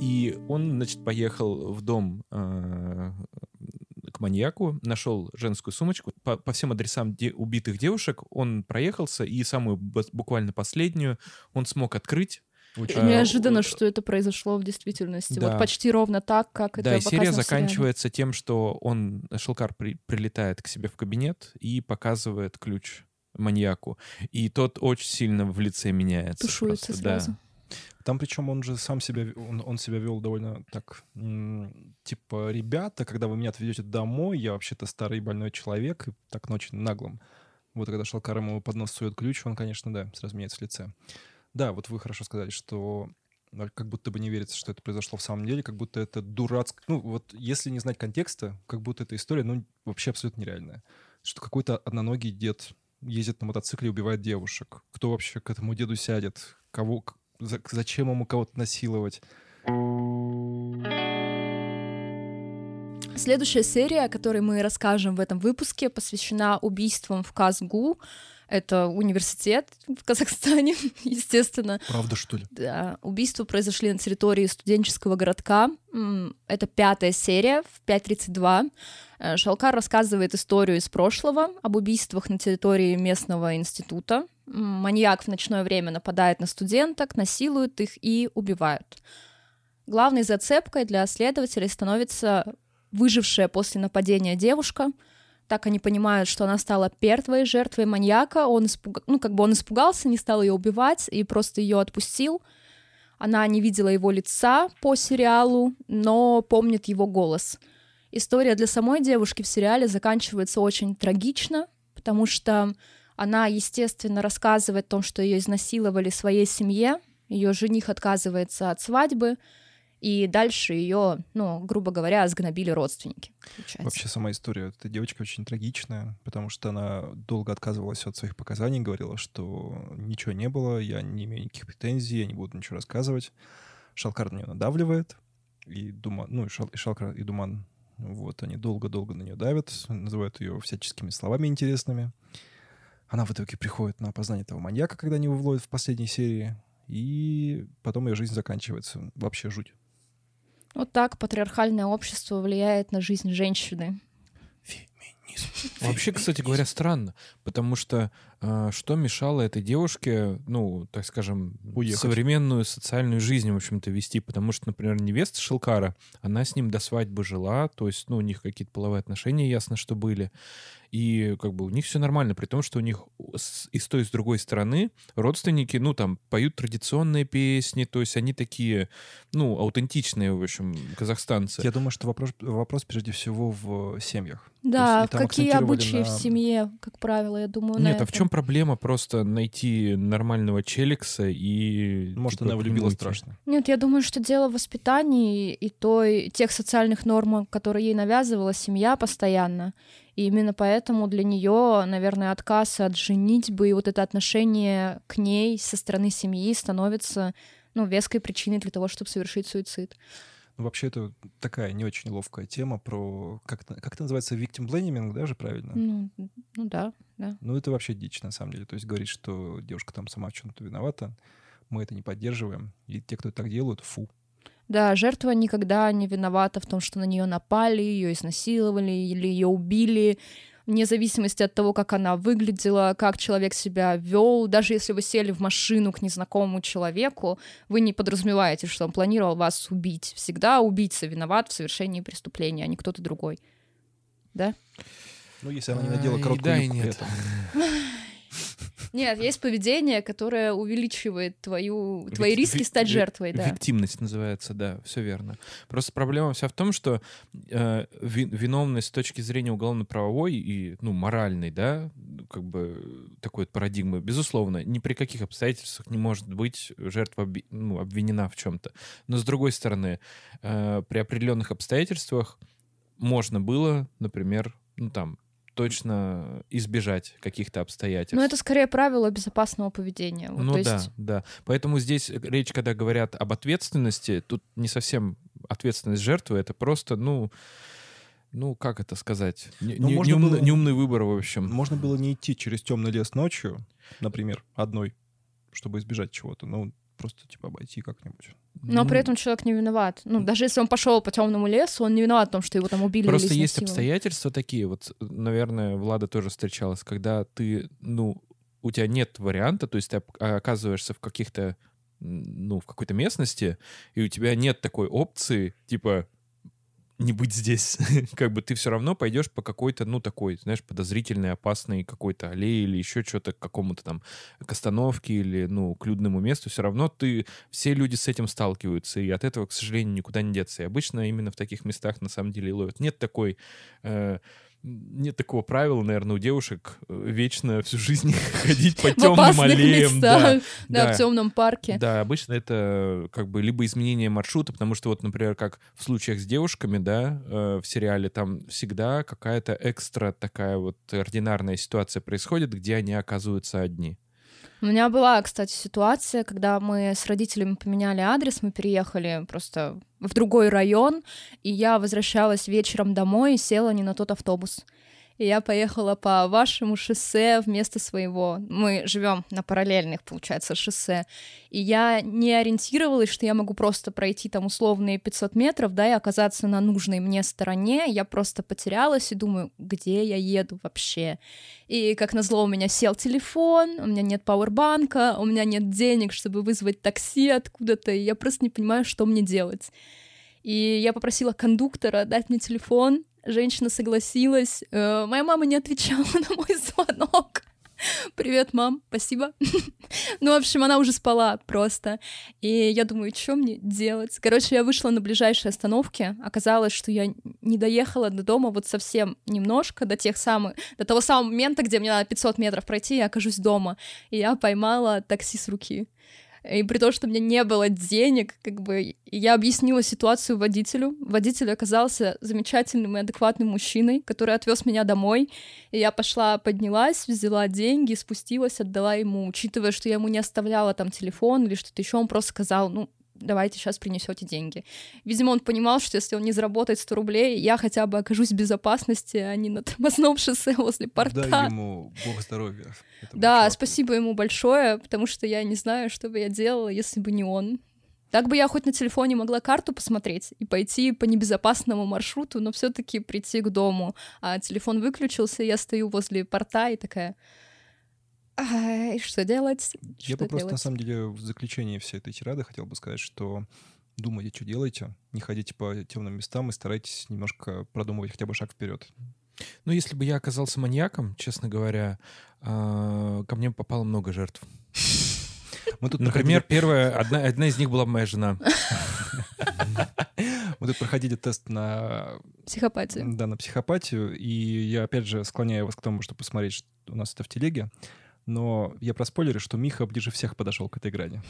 S3: И он, значит, поехал в дом а, к маньяку, нашел женскую сумочку. По, по всем адресам де- убитых девушек он проехался, и самую буквально последнюю он смог открыть.
S1: Очень.
S2: И Неожиданно,
S3: э,
S2: что это произошло в действительности.
S3: Да.
S2: Вот почти ровно так, как это
S3: да, и серия
S2: сериале.
S3: заканчивается тем, что он, Шелкар, при- прилетает к себе в кабинет и показывает ключ маньяку, и тот очень сильно в лице меняется.
S2: Тушуется
S3: просто,
S2: сразу.
S3: Да.
S1: Там причем он же сам себя, он, он себя вел довольно так, типа, ребята, когда вы меня отведете домой, я вообще-то старый больной человек, и так очень наглым. Вот когда Шалкар ему под нос сует ключ, он, конечно, да, сразу меняется в лице. Да, вот вы хорошо сказали, что а, как будто бы не верится, что это произошло в самом деле, как будто это дурацкое... Ну, вот если не знать контекста, как будто эта история, ну, вообще абсолютно нереальная. Что какой-то одноногий дед ездит на мотоцикле и убивает девушек. Кто вообще к этому деду сядет? Кого, зачем ему кого-то насиловать?
S2: Следующая серия, о которой мы расскажем в этом выпуске, посвящена убийствам в Казгу. Это университет в Казахстане, <laughs> естественно.
S1: Правда, что ли?
S2: Да, убийства произошли на территории студенческого городка. Это пятая серия в 5.32. Э, Шалкар рассказывает историю из прошлого об убийствах на территории местного института. Маньяк в ночное время нападает на студенток, насилует их и убивают. Главной зацепкой для следователей становится выжившая после нападения девушка. Так они понимают, что она стала первой жертвой маньяка. Он испуга... ну, как бы он испугался, не стал ее убивать и просто ее отпустил. Она не видела его лица по сериалу, но помнит его голос. История для самой девушки в сериале заканчивается очень трагично, потому что она, естественно, рассказывает о том, что ее изнасиловали в своей семье, ее жених отказывается от свадьбы, и дальше ее, ну, грубо говоря, сгнобили родственники. получается.
S1: Вообще сама история этой девочки очень трагичная, потому что она долго отказывалась от своих показаний, говорила, что ничего не было, я не имею никаких претензий, я не буду ничего рассказывать. Шалкар на нее надавливает, и Думан, ну, и, Шал, и Шалкар, и Думан, вот, они долго-долго на нее давят, называют ее всяческими словами интересными. Она в итоге приходит на опознание этого маньяка, когда они его выводят в последней серии, и потом ее жизнь заканчивается. Вообще жуть.
S2: Вот так патриархальное общество влияет на жизнь женщины.
S1: Феминизм.
S3: Вообще, кстати говоря, странно, потому что э, что мешало этой девушке, ну, так скажем,
S1: Уехать.
S3: современную социальную жизнь, в общем-то, вести? Потому что, например, невеста Шелкара, она с ним до свадьбы жила, то есть, ну, у них какие-то половые отношения, ясно, что были. И как бы у них все нормально, при том, что у них и с той, и с другой стороны родственники, ну, там, поют традиционные песни, то есть они такие, ну, аутентичные, в общем, казахстанцы.
S1: Я думаю, что вопрос, вопрос прежде всего в семьях.
S2: Да,
S1: есть
S2: какие обычаи
S1: на-
S2: в семье, как правило, я думаю, на
S3: Нет, а в
S2: этом.
S3: чем проблема просто найти нормального челикса и...
S1: Может,
S3: типа,
S1: она его любила
S3: уйти?
S1: страшно.
S2: Нет, я думаю, что дело в воспитании и той, тех социальных норм, которые ей навязывала семья постоянно. И именно поэтому для нее, наверное, отказ от женитьбы и вот это отношение к ней со стороны семьи становится ну, веской причиной для того, чтобы совершить суицид.
S1: Ну, вообще, это такая не очень ловкая тема про... Как, как это называется? Victim blaming, да, же правильно?
S2: Ну, ну да, да.
S1: Ну, это вообще дичь, на самом деле. То есть говорить, что девушка там сама в чем-то виновата, мы это не поддерживаем. И те, кто так делают, фу.
S2: Да, жертва никогда не виновата в том, что на нее напали, ее изнасиловали или ее убили, вне зависимости от того, как она выглядела, как человек себя вел. Даже если вы сели в машину к незнакомому человеку, вы не подразумеваете, что он планировал вас убить. Всегда убийца виноват в совершении преступления, а не кто-то другой. Да?
S1: Ну, если она не надела
S3: А, и да, и
S1: юбку при
S3: нет. <laughs>
S2: Нет, есть поведение, которое увеличивает твою, твои
S3: Вик-
S2: риски стать жертвой, да.
S3: Виктимность называется, да, все верно. Просто проблема вся в том, что э, ви- виновность с точки зрения уголовно-правовой и, ну, моральной, да, как бы такой вот парадигмы, безусловно, ни при каких обстоятельствах не может быть жертва оби- ну, обвинена в чем-то. Но с другой стороны, э, при определенных обстоятельствах можно было, например, ну там точно избежать каких-то обстоятельств.
S2: Но это скорее правило безопасного поведения. Вот,
S3: Ну да,
S2: есть
S3: да. Поэтому здесь речь, когда говорят об ответственности, тут не совсем ответственность жертвы, это просто, ну, ну как это сказать, Не-
S1: Ну,
S3: не-
S1: можно
S3: неумный,
S1: было-
S3: неумный выбор, в общем.
S1: Можно было не идти через темный лес ночью, например, одной, чтобы избежать чего-то. Ну, просто, типа, обойти как-нибудь.
S2: Но при
S3: Ну,
S2: этом человек не виноват. Ну, даже если он пошел по темному лесу, он не виноват в том, что его там убили
S3: Просто
S2: или
S3: есть обстоятельства такие, вот, наверное, Влада тоже встречалась, когда ты, ну, у тебя нет варианта, то есть ты оп- оказываешься в каких-то, ну, в какой-то местности, и у тебя нет такой опции, типа, не быть здесь. <laughs> как бы ты все равно пойдешь по какой-то, ну, такой, знаешь, подозрительной, опасной какой-то аллее или еще что-то к какому-то там к остановке или, ну, к людному месту. Все равно ты, все люди с этим сталкиваются, и от этого, к сожалению, никуда не деться. И обычно именно в таких местах на самом деле ловят. Нет такой... Э, нет такого правила, наверное, у девушек э, вечно всю жизнь <laughs> <laughs> ходить по темным аллеям.
S2: Да, да, да, в темном парке.
S3: Да, обычно это как бы либо изменение маршрута, потому что вот, например, как в случаях с девушками, да, э, в сериале там всегда какая-то экстра такая вот ординарная ситуация происходит, где они оказываются одни.
S2: У меня была, кстати, ситуация, когда мы с родителями поменяли адрес, мы переехали просто в другой район, и я возвращалась вечером домой и села не на тот автобус и я поехала по вашему шоссе вместо своего. Мы живем на параллельных, получается, шоссе. И я не ориентировалась, что я могу просто пройти там условные 500 метров, да, и оказаться на нужной мне стороне. Я просто потерялась и думаю, где я еду вообще? И, как назло, у меня сел телефон, у меня нет пауэрбанка, у меня нет денег, чтобы вызвать такси откуда-то, и я просто не понимаю, что мне делать. И я попросила кондуктора дать мне телефон, Женщина согласилась. Э, моя мама не отвечала <laughs> на мой звонок. Привет, мам, спасибо. <laughs> ну, в общем, она уже спала просто. И я думаю, что мне делать? Короче, я вышла на ближайшей остановке. Оказалось, что я не доехала до дома вот совсем немножко, до тех самых, до того самого момента, где мне надо 500 метров пройти, я окажусь дома. И я поймала такси с руки. И при том, что у меня не было денег, как бы я объяснила ситуацию водителю. Водитель оказался замечательным и адекватным мужчиной, который отвез меня домой. И я пошла, поднялась, взяла деньги, спустилась, отдала ему, учитывая, что я ему не оставляла там телефон или что-то еще, он просто сказал, ну, давайте сейчас принесете деньги. Видимо, он понимал, что если он не заработает 100 рублей, я хотя бы окажусь в безопасности, а не на тормозном <laughs> шоссе возле порта.
S1: Дай ему бог здоровья.
S2: Да, спасибо ему большое, потому что я не знаю, что бы я делала, если бы не он. Так бы я хоть на телефоне могла карту посмотреть и пойти по небезопасному маршруту, но все-таки прийти к дому. А телефон выключился, я стою возле порта и такая, а, что делать?
S1: Я
S2: что
S1: бы просто, на самом деле, в заключении всей этой тирады хотел бы сказать, что думайте, что делаете, не ходите по темным местам и старайтесь немножко продумывать хотя бы шаг вперед.
S3: Ну, если бы я оказался маньяком, честно говоря, а, ко мне попало много жертв. Мы тут Например, проходили... первая, одна, одна из них была моя жена.
S1: Мы тут проходили тест на...
S2: Психопатию.
S1: Да, на психопатию, и я, опять же, склоняю вас к тому, чтобы посмотреть, что у нас это в телеге но я проспойлерю, что Миха ближе всех подошел к этой грани.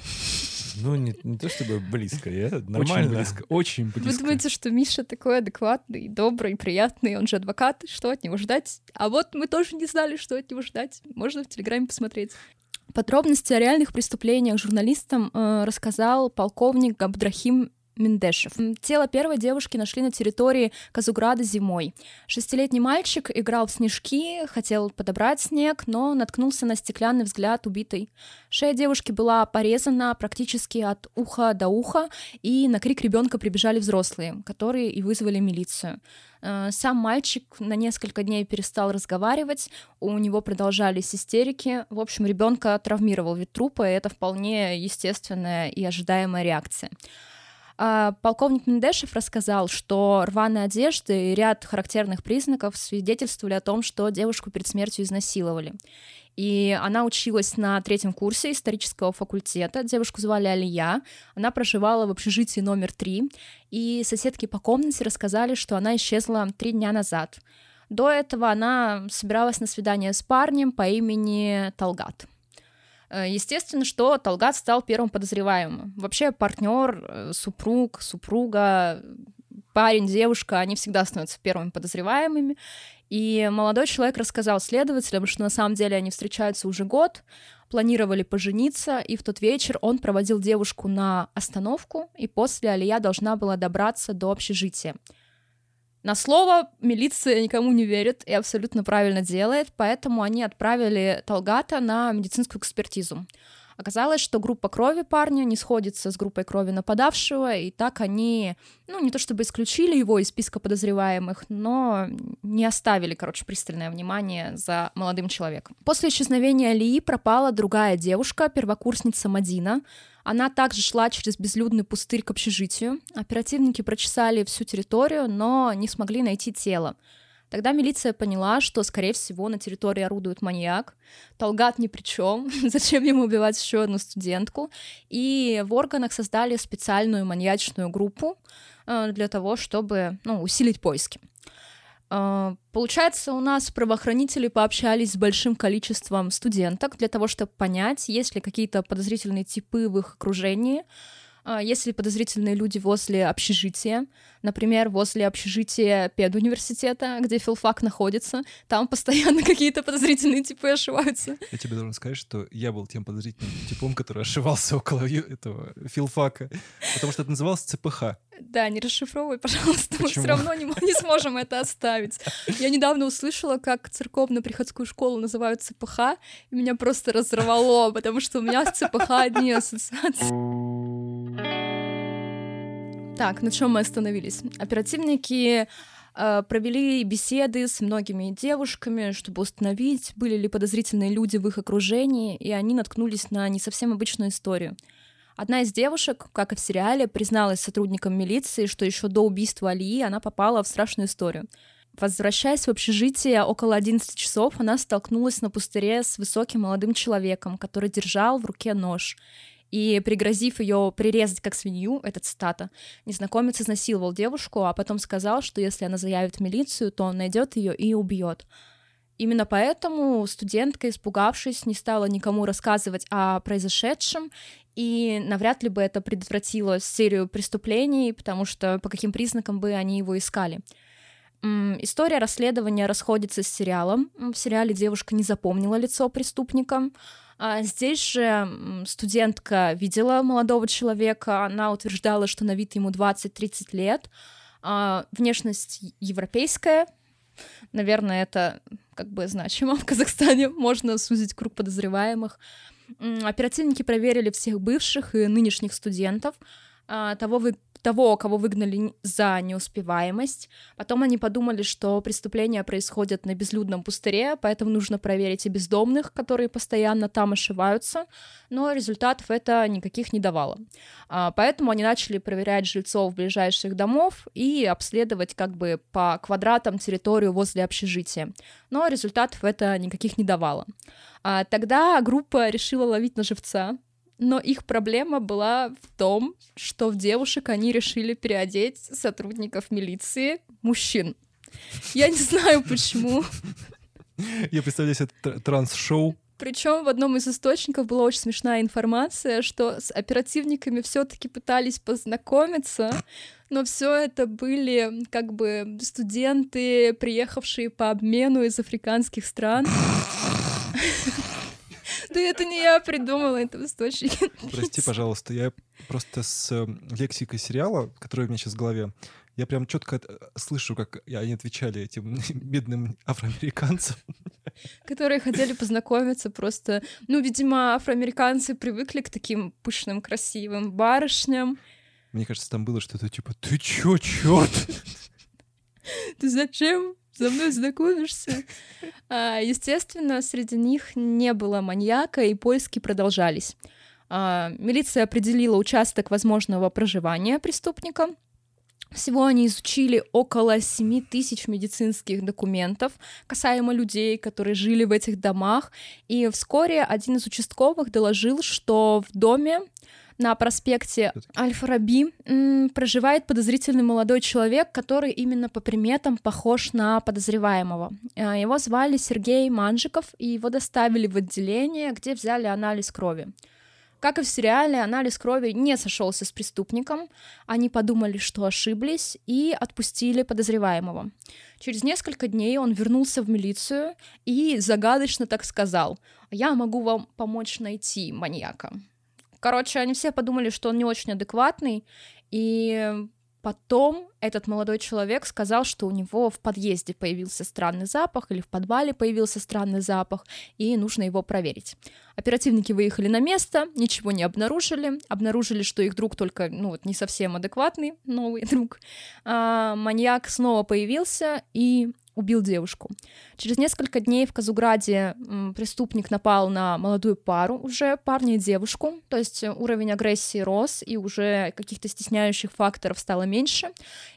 S3: Ну, не, не то чтобы близко, я нормально.
S1: Очень близко, очень близко.
S2: Вы думаете, что Миша такой адекватный, добрый, приятный, он же адвокат, что от него ждать? А вот мы тоже не знали, что от него ждать. Можно в Телеграме посмотреть. Подробности о реальных преступлениях журналистам э, рассказал полковник Габдрахим Миндешев. Тело первой девушки нашли на территории Казуграда зимой. Шестилетний мальчик играл в снежки, хотел подобрать снег, но наткнулся на стеклянный взгляд убитой. Шея девушки была порезана практически от уха до уха, и на крик ребенка прибежали взрослые, которые и вызвали милицию. Э, сам мальчик на несколько дней перестал разговаривать, у него продолжались истерики. В общем, ребенка травмировал вид трупа, и это вполне естественная и ожидаемая реакция. А, полковник Мендешев рассказал, что рваные одежды и ряд характерных признаков свидетельствовали о том, что девушку перед смертью изнасиловали. И она училась на третьем курсе исторического факультета. Девушку звали Алия. Она проживала в общежитии номер три. И соседки по комнате рассказали, что она исчезла три дня назад. До этого она собиралась на свидание с парнем по имени Талгат. Э, естественно, что Талгат стал первым подозреваемым. Вообще партнер, э, супруг, супруга, парень, девушка, они всегда становятся первыми подозреваемыми. И молодой человек рассказал следователям, что на самом деле они встречаются уже год, планировали пожениться, и в тот вечер он проводил девушку на остановку, и после Алия должна была добраться до общежития. На слово милиция никому не верит и абсолютно правильно делает, поэтому они отправили Талгата на медицинскую экспертизу. Оказалось, что группа крови парня не сходится с группой крови нападавшего, и так они, ну, не то чтобы исключили его из списка подозреваемых, но не оставили, короче, пристальное внимание за молодым человеком. После исчезновения Алии пропала другая девушка, первокурсница Мадина. Она также шла через безлюдный пустырь к общежитию. Оперативники прочесали всю территорию, но не смогли найти тело. Тогда милиция поняла, что, скорее всего, на территории орудует маньяк. Талгат ни при чем. <laughs> Зачем ему убивать еще одну студентку? И в органах создали специальную маньячную группу э, для того, чтобы ну, усилить поиски. Э, получается, у нас правоохранители пообщались с большим количеством студенток для того, чтобы понять, есть ли какие-то подозрительные типы в их окружении, а, есть ли подозрительные люди возле общежития, например, возле общежития педуниверситета, где филфак находится, там постоянно <laughs> какие-то подозрительные типы ошиваются.
S1: Я тебе должен сказать, что я был тем подозрительным типом, который ошивался около этого филфака, потому что это называлось ЦПХ.
S2: Да, не расшифровывай, пожалуйста,
S1: Почему?
S2: мы все равно не, не сможем это оставить. Я недавно услышала, как церковно-приходскую школу называют ЦПХ, и меня просто разорвало, потому что у меня с ЦПХ одни ассоциации. Так, на чем мы остановились? Оперативники э, провели беседы с многими девушками, чтобы установить, были ли подозрительные люди в их окружении, и они наткнулись на не совсем обычную историю. Одна из девушек, как и в сериале, призналась сотрудникам милиции, что еще до убийства Алии она попала в страшную историю. Возвращаясь в общежитие около 11 часов, она столкнулась на пустыре с высоким молодым человеком, который держал в руке нож. И, пригрозив ее прирезать как свинью, это цитата, незнакомец изнасиловал девушку, а потом сказал, что если она заявит в милицию, то он найдет ее и убьет. Именно поэтому студентка, испугавшись, не стала никому рассказывать о произошедшем, и навряд ли бы это предотвратило серию преступлений, потому что по каким признакам бы они его искали. История расследования расходится с сериалом. В сериале девушка не запомнила лицо преступника. А здесь же студентка видела молодого человека, она утверждала, что на вид ему 20-30 лет. А, Внешность европейская, наверное, это как бы значимо в Казахстане, <laughs> можно сузить круг подозреваемых. Оперативники проверили всех бывших и нынешних студентов, а, того, того, кого выгнали за неуспеваемость. Потом они подумали, что преступления происходят на безлюдном пустыре, поэтому нужно проверить и бездомных, которые постоянно там ошиваются, но результатов это никаких не давало. А, Поэтому они начали проверять жильцов ближайших домов и обследовать как бы по квадратам территорию возле общежития. Но результатов это никаких не давало. А, Тогда группа решила ловить на живца, но их проблема была в том, что в девушек они решили переодеть сотрудников милиции мужчин. Я не знаю почему.
S1: Я представляю себе тр- транс-шоу.
S2: Причем в одном из источников была очень смешная информация, что с оперативниками все-таки пытались познакомиться, но все это были как бы студенты, приехавшие по обмену из африканских стран. Да это не я придумала, это в источнике.
S1: Прости, пожалуйста, я просто с э, лексикой сериала, который у меня сейчас в голове, я прям четко слышу, как они отвечали этим <laughs> бедным афроамериканцам.
S2: которые хотели познакомиться просто... Ну, видимо, афроамериканцы привыкли к таким пышным, красивым барышням.
S1: Мне кажется, там было что-то типа «Ты чё, чёрт?»
S2: Ты зачем со мной знакомишься? <laughs> А, естественно, среди них не было маньяка, и поиски продолжались. А, милиция определила участок возможного проживания преступника. Всего они изучили около 7 тысяч медицинских документов касаемо людей, которые жили в этих домах. И вскоре один из участковых доложил, что в доме на проспекте Аль-Фараби проживает подозрительный молодой человек, который именно по приметам похож на подозреваемого. А, Его звали Сергей Манжиков, и его доставили в отделение, где взяли анализ крови. Как и в сериале, анализ крови не сошелся с преступником. Они подумали, что ошиблись, и отпустили подозреваемого. Через несколько дней он вернулся в милицию и загадочно так сказал: "Я могу вам помочь найти маньяка". Короче, они все подумали, что он не очень адекватный, и потом этот молодой человек сказал, что у него в подъезде появился странный запах или в подвале появился странный запах, и нужно его проверить. Оперативники выехали на место, ничего не обнаружили, обнаружили, что их друг только, ну вот, не совсем адекватный новый <laughs> друг. А, маньяк снова появился и убил девушку. Через несколько дней в Казуграде преступник напал на молодую пару, уже парня и девушку, то есть уровень агрессии рос, и уже каких-то стесняющих факторов стало меньше,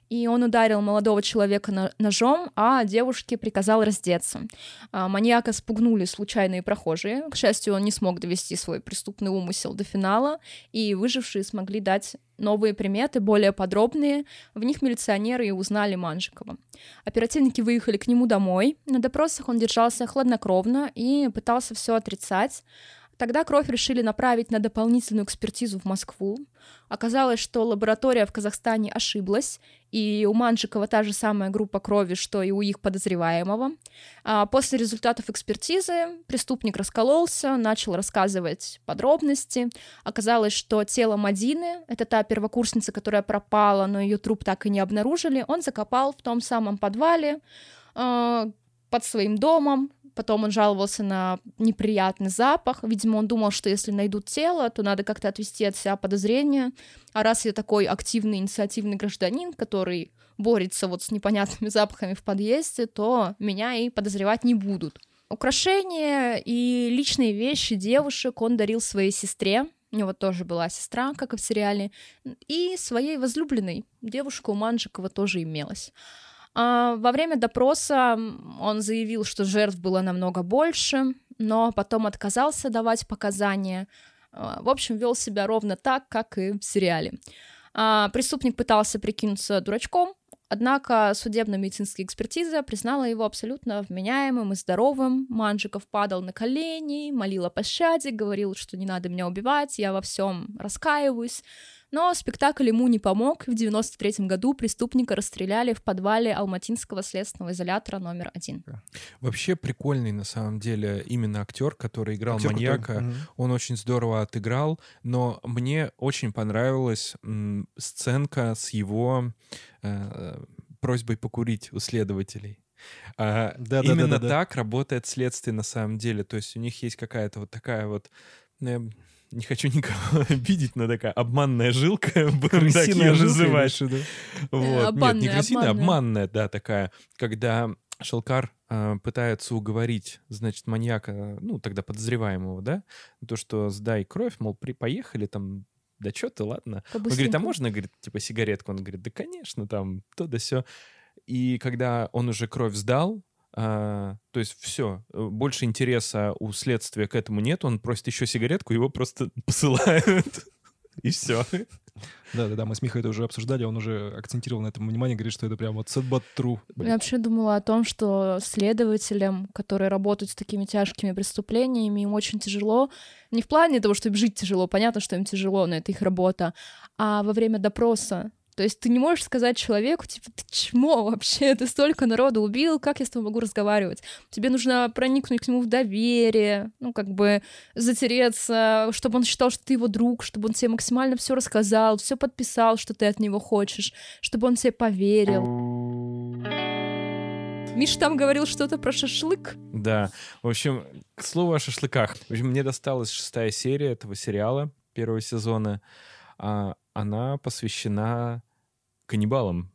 S2: и он ударил молодого человека ножом, а девушке приказал раздеться. А, маньяка спугнули случайные прохожие, к счастью, он не смог довести свой преступный умысел до финала, и выжившие смогли дать новые приметы, более подробные, в них милиционеры и узнали Манжикова. Оперативники выехали к нему домой. На допросах он держался хладнокровно и пытался все отрицать. Тогда кровь решили направить на дополнительную экспертизу в Москву. Оказалось, что лаборатория в Казахстане ошиблась, и у Манжикова та же самая группа крови, что и у их подозреваемого. А после результатов экспертизы преступник раскололся, начал рассказывать подробности. Оказалось, что тело Мадины, это та первокурсница, которая пропала, но ее труп так и не обнаружили, он закопал в том самом подвале э, под своим домом. Потом он жаловался на неприятный запах. Видимо, он думал, что если найдут тело, то надо как-то отвести от себя подозрения. А раз я такой активный, инициативный гражданин, который борется вот с непонятными запахами в подъезде, то меня и подозревать не будут. Украшения и личные вещи девушек он дарил своей сестре. У него тоже была сестра, как и в сериале. И своей возлюбленной. Девушка у Манжикова тоже имелась. А во время допроса он заявил, что жертв было намного больше, но потом отказался давать показания. А, В общем, вел себя ровно так, как и в сериале. А, Преступник пытался прикинуться дурачком, однако судебно-медицинская экспертиза признала его абсолютно вменяемым и здоровым. Манжиков падал на колени, молил о пощаде, говорил, что не надо меня убивать, я во всем раскаиваюсь. Но спектакль ему не помог, в 93 году преступника расстреляли в подвале Алматинского следственного изолятора номер один.
S3: Вообще прикольный на самом деле именно актер, который играл
S1: Актер
S3: маньяка.
S1: Мгм.
S3: Он очень здорово отыграл, но мне очень понравилась м, сценка с его э, просьбой покурить у следователей. А,
S1: Да-да-да-да-да.
S3: именно так работает следствие на самом деле. То есть у них есть какая-то вот такая вот... не хочу никого <laughs> обидеть, но такая обманная жилка, <laughs> будем так
S1: жилка,
S3: называть. Вот. Нет, не крысиная,
S2: обманная.
S3: обманная, да, такая, когда Шелкар э, пытается уговорить, значит, маньяка, ну, тогда подозреваемого, да, то, что сдай кровь, мол, при, поехали там, да что ты, ладно. Он говорит, а можно, говорит, типа, сигаретку? Он говорит, да, конечно, там, то да все. И когда он уже кровь сдал, а, то есть все, больше интереса у следствия к этому нет, он просит еще сигаретку, его просто <laughs> посылают. <laughs> И все.
S1: Да-да-да, мы с Михой это уже обсуждали, он уже акцентировал на этом внимание, говорит, что это прям вот sad but true.
S2: Я вообще думала о том, что следователям, которые работают с такими тяжкими преступлениями, им очень тяжело. Не в плане того, что им жить тяжело, понятно, что им тяжело, но это их работа, а во время допроса. То есть ты не можешь сказать человеку, типа, ты чмо вообще, ты столько народу убил, как я с тобой могу разговаривать? Тебе нужно проникнуть к нему в доверие, ну, как бы затереться, чтобы он считал, что ты его друг, чтобы он тебе максимально все рассказал, все подписал, что ты от него хочешь, чтобы он тебе поверил. Миша там говорил что-то про шашлык.
S3: Да. В общем, к слову о шашлыках. В общем, мне досталась шестая серия этого сериала первого сезона. А, она посвящена каннибалам.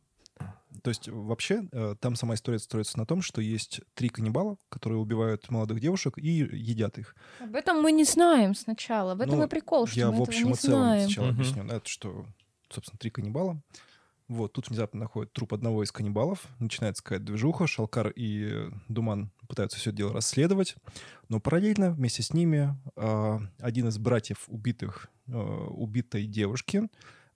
S1: То есть вообще э, там сама история строится на том, что есть три каннибала, которые убивают молодых девушек и едят их.
S2: Об этом мы не знаем сначала. В этом
S1: Ну,
S2: и прикол, что
S1: Я
S2: мы
S1: в
S2: этого
S1: общем
S2: не
S1: и целом
S2: знаем.
S1: сначала
S3: Мгм.
S1: объясню. Это что, собственно, три каннибала. Вот, тут внезапно находят труп одного из каннибалов, начинается какая-то движуха, Шалкар и Думан пытаются все это дело расследовать, но параллельно вместе с ними а, один из братьев убитых, э, убитой девушки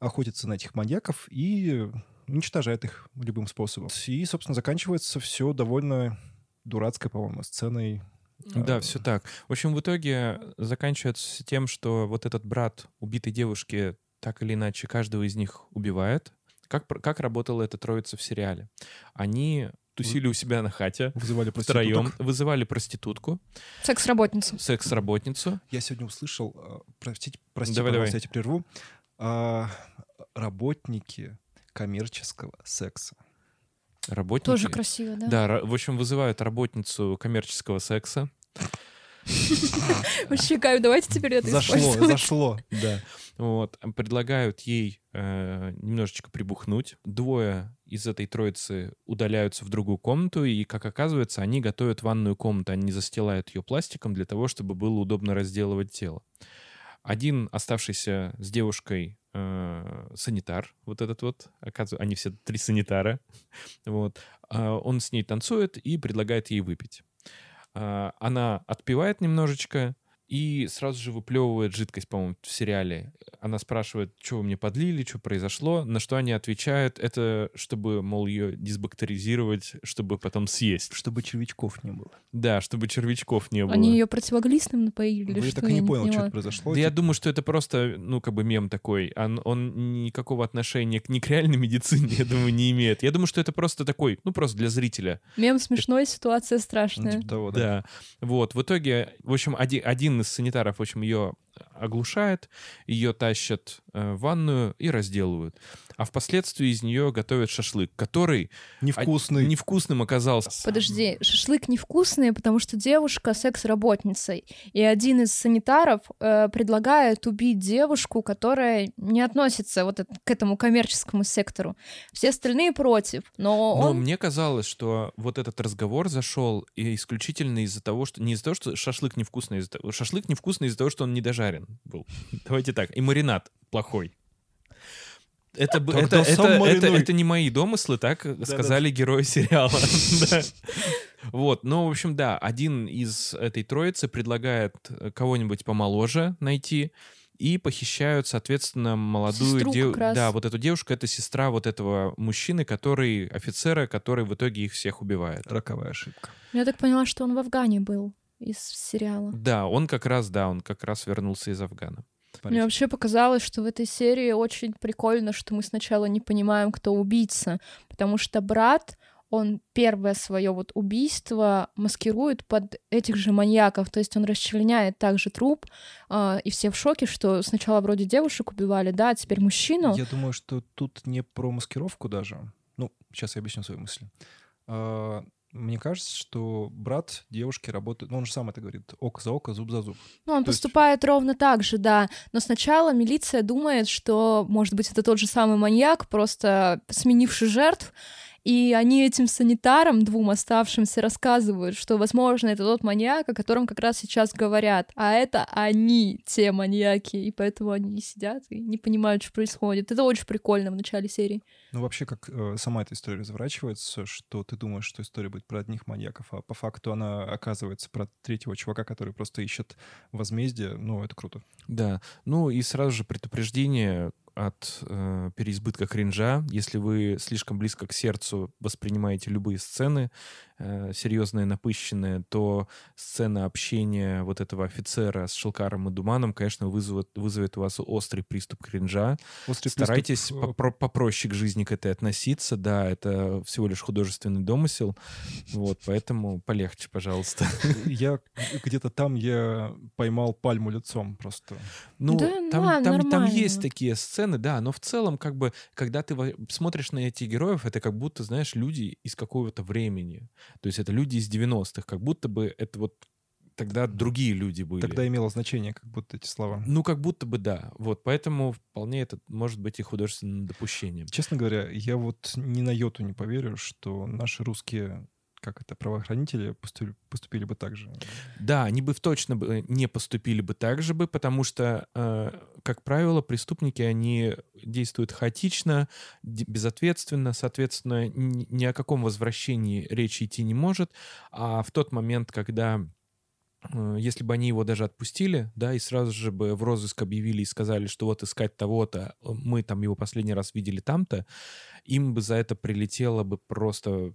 S1: охотится на этих маньяков и уничтожает их любым способом. И, собственно, заканчивается все довольно дурацкой, по-моему, сценой.
S3: Да,
S1: А,
S3: все так. В общем, в итоге заканчивается тем, что вот этот брат убитой девушки так или иначе каждого из них убивает. Как, как работала эта троица в сериале? Они тусили у себя на хате
S1: Вызывали
S3: втроем, вызывали проститутку,
S2: Секс-работница.
S1: Ну,
S3: секс-работницу.
S1: Я сегодня услышал, э, простите, простите,
S3: Давай, давай.
S1: я тебя прерву, а, работники коммерческого секса.
S3: Работники.
S2: Тоже красиво, да?
S3: Да, в общем, вызывают работницу коммерческого секса.
S2: Вообще, кайф, давайте теперь это
S1: Зашло, зашло.
S3: Да. Вот. Предлагают ей э, немножечко прибухнуть. Двое из этой троицы удаляются в другую комнату, и, как оказывается, они готовят ванную комнату. Они застилают ее пластиком для того, чтобы было удобно разделывать тело. Один, оставшийся с девушкой, э, санитар, вот этот вот, оказывается, они все три санитара, <laughs> вот, а он с ней танцует и предлагает ей выпить. А, Она отпивает немножечко и сразу же выплевывает жидкость, по-моему, в сериале. Она спрашивает, что вы мне подлили, что произошло, на что они отвечают, это чтобы, мол, ее дисбактеризировать, чтобы потом съесть.
S1: Чтобы червячков не было.
S3: Да, чтобы червячков не было.
S2: Они ее противоглистным напоили или
S1: Вы
S2: что?
S1: так и
S2: Я
S1: не понял, что
S2: поняла.
S1: это произошло.
S3: Да я
S1: типа,
S3: думаю, что это просто, ну, как бы мем такой. Он, он никакого отношения к, ни к реальной медицине, я думаю, не имеет. Я думаю, что это просто такой, ну, просто для зрителя.
S2: Мем смешной, ситуация
S1: ну,
S2: страшная.
S1: типа того, да.
S3: Да. Вот. В итоге, в общем, один, из санитаров, в общем, ее оглушает, ее тащат э, в ванную и разделывают. А впоследствии из нее готовят шашлык, который
S1: Невкусный.
S3: невкусным оказался.
S2: Подожди, шашлык невкусный, потому что девушка секс-работница. И один из санитаров э, предлагает убить девушку, которая не относится вот к этому коммерческому сектору. Все остальные против. Но,
S3: Но
S2: он...
S3: мне казалось, что вот этот разговор зашел исключительно из-за того, что не из-за того, что шашлык невкусный, из-за того- шашлык невкусный из-за того, что он не дожарен был. <laughs> Давайте так. И маринад плохой. Это,
S1: Тогда
S3: это, это, это,
S1: маринуй.
S3: это не мои домыслы, так сказали герои <laughs> сериала. <laughs> Да. Вот, ну, в общем, да, один из этой троицы предлагает э, кого-нибудь помоложе найти, и похищают, соответственно, молодую девушку. Да, вот эту девушку это сестра вот этого мужчины, который офицера, который в итоге их всех убивает.
S1: Роковая ошибка.
S2: Я так поняла, что он в Афгане был из сериала.
S3: Да, он как раз, да, он как раз вернулся из Афгана.
S2: Мне вообще показалось, что в этой серии очень прикольно, что мы сначала не понимаем, кто убийца, потому что брат, он первое свое вот убийство маскирует под этих же маньяков, то есть он расчленяет также труп, а, и все в шоке, что сначала вроде девушек убивали, да, а теперь мужчину.
S1: Я думаю, что тут не про маскировку даже. Ну, сейчас я объясню свою мысль. А, Мне кажется, что брат девушки работает... Ну, он же сам это говорит. Око за око, зуб за зуб.
S2: Ну, он
S1: То есть-
S2: поступает ровно так же, да. Но сначала милиция думает, что, может быть, это тот же самый маньяк, просто сменивший жертв. И они этим санитарам, двум оставшимся, рассказывают, что, возможно, это тот маньяк, о котором как раз сейчас говорят. А это они, те маньяки. И поэтому они сидят и не понимают, что происходит. Это очень прикольно в начале серии.
S1: Ну, вообще, как э, сама эта история разворачивается, что ты думаешь, что история будет про одних маньяков, а по факту она оказывается про третьего чувака, который просто ищет возмездие. Ну, это круто.
S3: Да, ну и сразу же предупреждение от э, переизбытка кринжа. Если вы слишком близко к сердцу воспринимаете любые сцены, э, серьезные, напыщенные, то сцена общения вот этого офицера с Шелкаром и Думаном, конечно, вызовет, вызовет у вас острый приступ кринжа.
S1: Острый
S3: Старайтесь
S1: приступ, э,
S3: попро- попроще к жизни к этой относиться. Да, это всего лишь художественный домысел. Вот, поэтому полегче, пожалуйста. <laughs>
S1: Я где-то там я поймал пальму лицом просто.
S3: Ну,
S2: Да,
S3: там,
S2: ладно,
S3: там, там есть такие сцены, да, но в целом, как бы, когда ты смотришь на этих героев, это как будто, знаешь, люди из какого-то времени. То есть это люди из 90-х, как будто бы это вот тогда другие люди были.
S1: Тогда имело значение, как будто эти слова.
S3: Ну, как будто бы да. Вот, поэтому вполне это может быть и художественным допущением.
S1: Честно говоря, я вот ни на йоту не поверю, что наши русские, как это, правоохранители поступили, поступили бы так же.
S3: Да, они бы точно бы не поступили бы так же бы, потому что, э, как правило, преступники, они действуют хаотично, безответственно, соответственно, ни, о каком возвращении речи идти не может. А в тот момент, когда э, если бы они его даже отпустили, да, и сразу же бы в розыск объявили и сказали, что вот искать того-то, э, мы там его последний раз видели там-то, им бы за это прилетело бы просто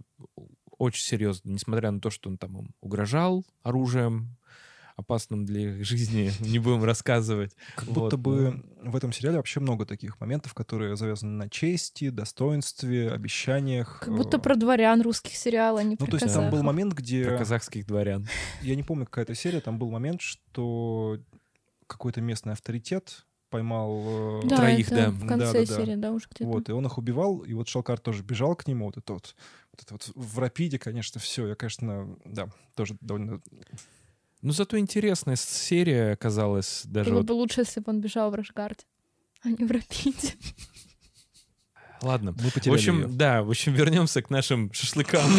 S3: очень серьезно, несмотря на то, что он там им угрожал оружием, опасным для их жизни, <laughs> не будем рассказывать.
S1: Как
S3: Вот,
S1: будто бы в этом сериале вообще много таких моментов, которые завязаны на чести, достоинстве, обещаниях.
S2: Как будто
S1: э,
S2: про дворян русских сериалов, а не
S1: Ну,
S2: про
S1: то есть там был момент,
S3: Про
S1: где...
S3: казахских дворян. <laughs>
S1: Я не помню, какая-то серия, там был момент, что какой-то местный авторитет поймал... э,
S2: Да,
S3: Троих,
S2: это
S3: да.
S2: в конце
S1: Да-да-да.
S2: серии, да, уже где-то.
S1: Вот, и он их убивал, и вот Шалкар тоже бежал к нему, вот это вот, вот это вот в рапиде, конечно, все, я, конечно, да, тоже довольно
S3: Ну, зато интересная серия оказалась даже.
S2: Было
S3: вот-
S2: бы лучше, если бы он бежал в Рашгарде, а не в Рапиде.
S3: Ладно.
S1: Мы
S3: В
S1: потеряли
S3: общем,
S1: её.
S3: да, в общем, вернемся к нашим шашлыкам.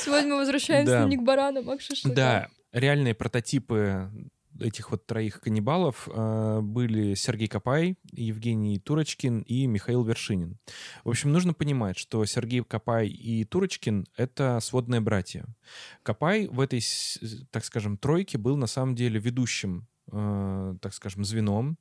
S2: Сегодня мы возвращаемся
S3: Да.
S2: не к баранам, а к шашлыкам.
S3: Да, реальные прототипы этих вот троих каннибалов э, были Сергей Копай, Евгений Турочкин и Михаил Вершинин. В общем, нужно понимать, что Сергей Копай и Турочкин — это сводные братья. Копай в этой, так скажем, тройке был на самом деле ведущим, э, так скажем, звеном.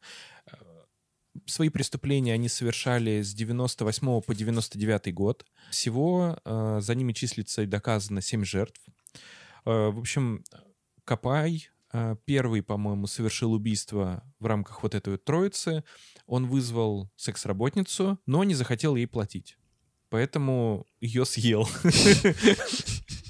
S3: Свои преступления они совершали с 98 по 99 год. Всего э, за ними числится и доказано 7 жертв. В общем, Копай первый, по-моему, совершил убийство в рамках вот этой вот троицы. Он вызвал секс-работницу, но не захотел ей платить. Поэтому ее съел. <laughs>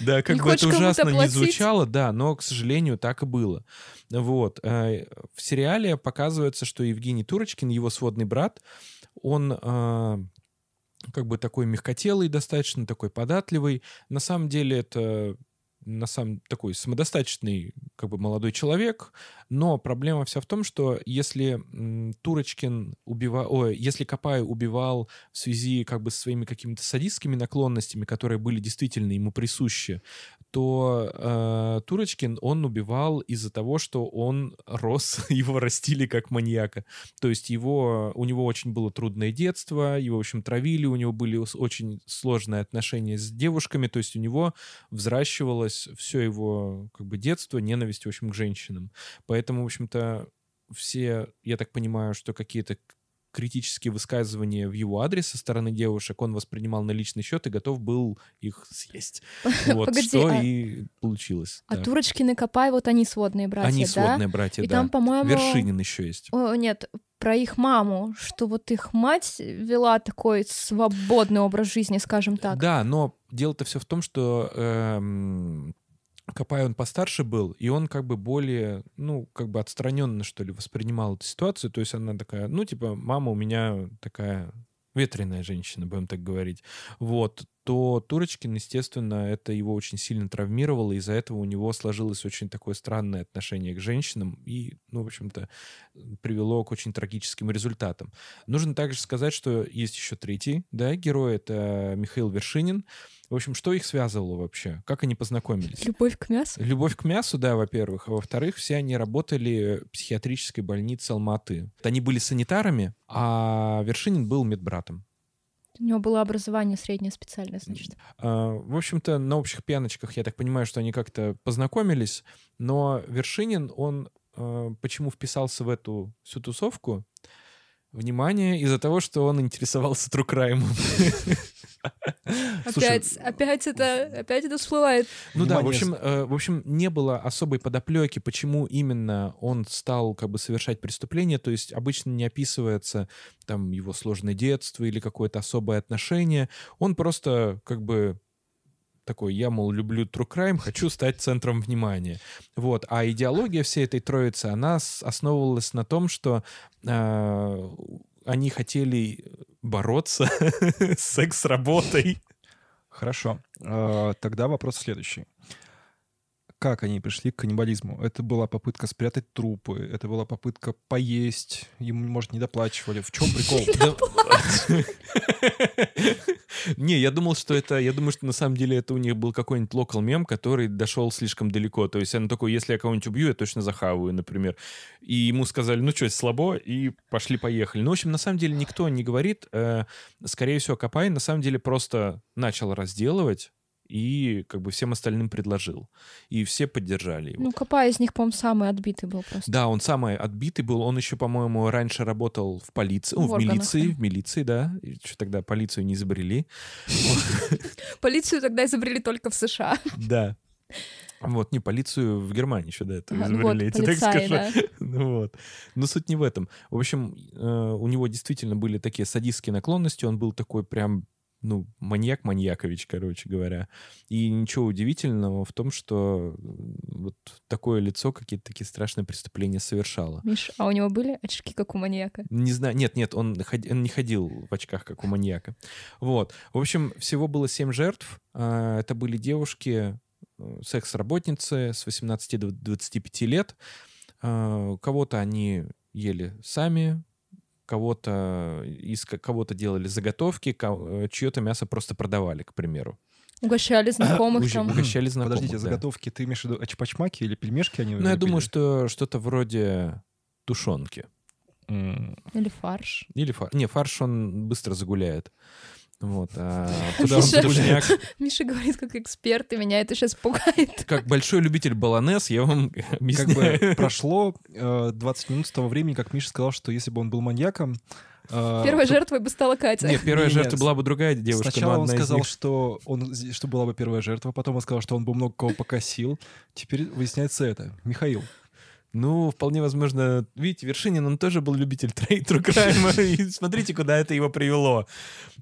S3: Да, как
S2: Не
S3: бы это ужасно не звучало, да, но, к сожалению, так и было. Вот. э, В сериале показывается, что Евгений Турочкин, его сводный брат, он э, как бы такой мягкотелый достаточно, такой податливый. На самом деле это на самом такой самодостаточный как бы молодой человек, но проблема вся в том, что если Турочкин убивал, ой, если Копай убивал в связи как бы с своими какими-то садистскими наклонностями, которые были действительно ему присущи, то э, Турочкин он убивал из-за того, что он рос, <laughs> его растили как маньяка. То есть его, у него очень было трудное детство, его, в общем, травили, у него были очень сложные отношения с девушками, то есть у него взращивалось все его как бы детство, ненависть, в общем, к женщинам. Поэтому, в общем-то, все, я так понимаю, что какие-то критические высказывания в его адрес со стороны девушек он воспринимал на личный счет и готов был их съесть. <laughs> Вот,
S2: Погоди,
S3: что
S2: а-
S3: и получилось.
S2: А
S3: да.
S2: Турочкин и Копай, вот они сводные братья,
S3: Они
S2: да?
S3: сводные братья,
S2: И
S3: да.
S2: там, по-моему...
S3: Вершинин еще есть.
S2: О, нет, про их маму, что вот их мать вела такой свободный образ жизни, скажем так.
S3: Да, но дело-то все в том, что эм, Копай он постарше был, и он как бы более, ну, как бы отстраненно, что ли, воспринимал эту ситуацию. То есть она такая, ну, типа, мама у меня такая ветреная женщина, будем так говорить. Вот. То Турочкин, естественно, это его очень сильно травмировало, из-за этого у него сложилось очень такое странное отношение к женщинам и, ну, в общем-то, привело к очень трагическим результатам. Нужно также сказать, что есть еще третий, да, герой, это Михаил Вершинин. В общем, что их связывало вообще? Как они познакомились?
S2: Любовь к мясу.
S3: Любовь к мясу, да, во-первых. А во-вторых, все они работали в психиатрической больнице Алматы. Они были санитарами, а Вершинин был медбратом.
S2: У него было образование среднее специальное, значит.
S3: А, В общем-то, на общих пьяночках, я так понимаю, что они как-то познакомились, но Вершинин, он э, почему вписался в эту всю тусовку? Внимание, из-за того, что он интересовался true crime ом. Слушай,
S2: Опять, опять это, опять это всплывает.
S3: Ну да, в общем, э, в общем, не было особой подоплеки, почему именно он стал как бы совершать преступление. То есть обычно не описывается там его сложное детство или какое-то особое отношение. Он просто как бы такой, я, мол, люблю true crime, хочу стать центром внимания. Вот. А идеология всей этой троицы, она основывалась на том, что э, они хотели бороться <laughs> с секс-работой.
S1: Хорошо. А, Тогда вопрос следующий. Как они пришли к каннибализму? Это была попытка спрятать трупы, это была попытка поесть, им, может, не доплачивали. В чем прикол?
S3: Не, я думал, что это... Я думаю, что на самом деле это у них был какой-нибудь локал мем, который дошел слишком далеко. То есть он такой, если я кого-нибудь убью, я точно захаваю, например. И ему сказали, ну что, слабо, и пошли-поехали. Ну, в общем, на самом деле никто не говорит. Э, Скорее всего, Копай на самом деле просто начал разделывать и как бы всем остальным предложил. И все поддержали его.
S2: Ну, Копай из них, по-моему, самый отбитый был просто.
S3: Да, он самый отбитый был. Он еще, по-моему, раньше работал в полиции, ну,
S2: В
S3: в,
S2: органах,
S3: милиции,
S2: да.
S3: в милиции, да. Еще тогда полицию не изобрели. <laughs>
S2: Полицию тогда изобрели только в США.
S3: Да. Вот, не, полицию в Германии еще до этого
S2: Ага,
S3: изобрели,
S2: вот,
S3: я тебе так скажу.
S2: да. <laughs>
S3: Ну вот. Но суть не в этом. В общем, э, у него действительно были такие садистские наклонности, он был такой прям ну, маньяк-маньякович, короче говоря. И ничего удивительного в том, что вот такое лицо какие-то такие страшные преступления совершало.
S2: Миш, а у него были очки, как у маньяка?
S3: Не знаю, нет, нет, он, ход- он не ходил в очках, как у маньяка. Вот. В общем, всего было семь жертв. А, Это были девушки э, секс-работницы с 18 до 25 лет. Э, Кого-то они ели сами, кого-то из кого-то делали заготовки, э, чье-то мясо просто продавали, к примеру.
S2: Угощали знакомых
S3: Уж-
S2: там.
S3: Угощали знакомых.
S1: Подождите,
S3: да.
S1: заготовки, ты имеешь в виду очпачмаки или пельмешки они
S3: Ну, я думаю, что что-то вроде тушенки.
S2: Или фарш.
S3: Или фарш. Не, фарш он быстро загуляет. Вот, а <laughs> туда он
S2: Миша-
S3: тушняк. <laughs>
S2: Миша говорит как эксперт, и меня это сейчас пугает.
S3: Как большой любитель баланес, я вам
S1: Как
S3: объясняю.
S1: бы <laughs> прошло э, 20 минут с того времени, как Миша сказал, что если бы он был маньяком... э,
S2: Первой
S1: то-
S2: жертвой бы стала Катя.
S3: Нет, первая
S1: Не-не,
S3: жертва была бы другая девушка,
S1: Сначала он сказал,
S3: них-
S1: что, он, что была бы первая жертва, потом он сказал, что он бы много кого покосил. Теперь выясняется это. Михаил.
S3: Ну, вполне возможно, видите, Вершинин, он тоже был любитель тру крайма, <laughs> и смотрите, куда это его привело.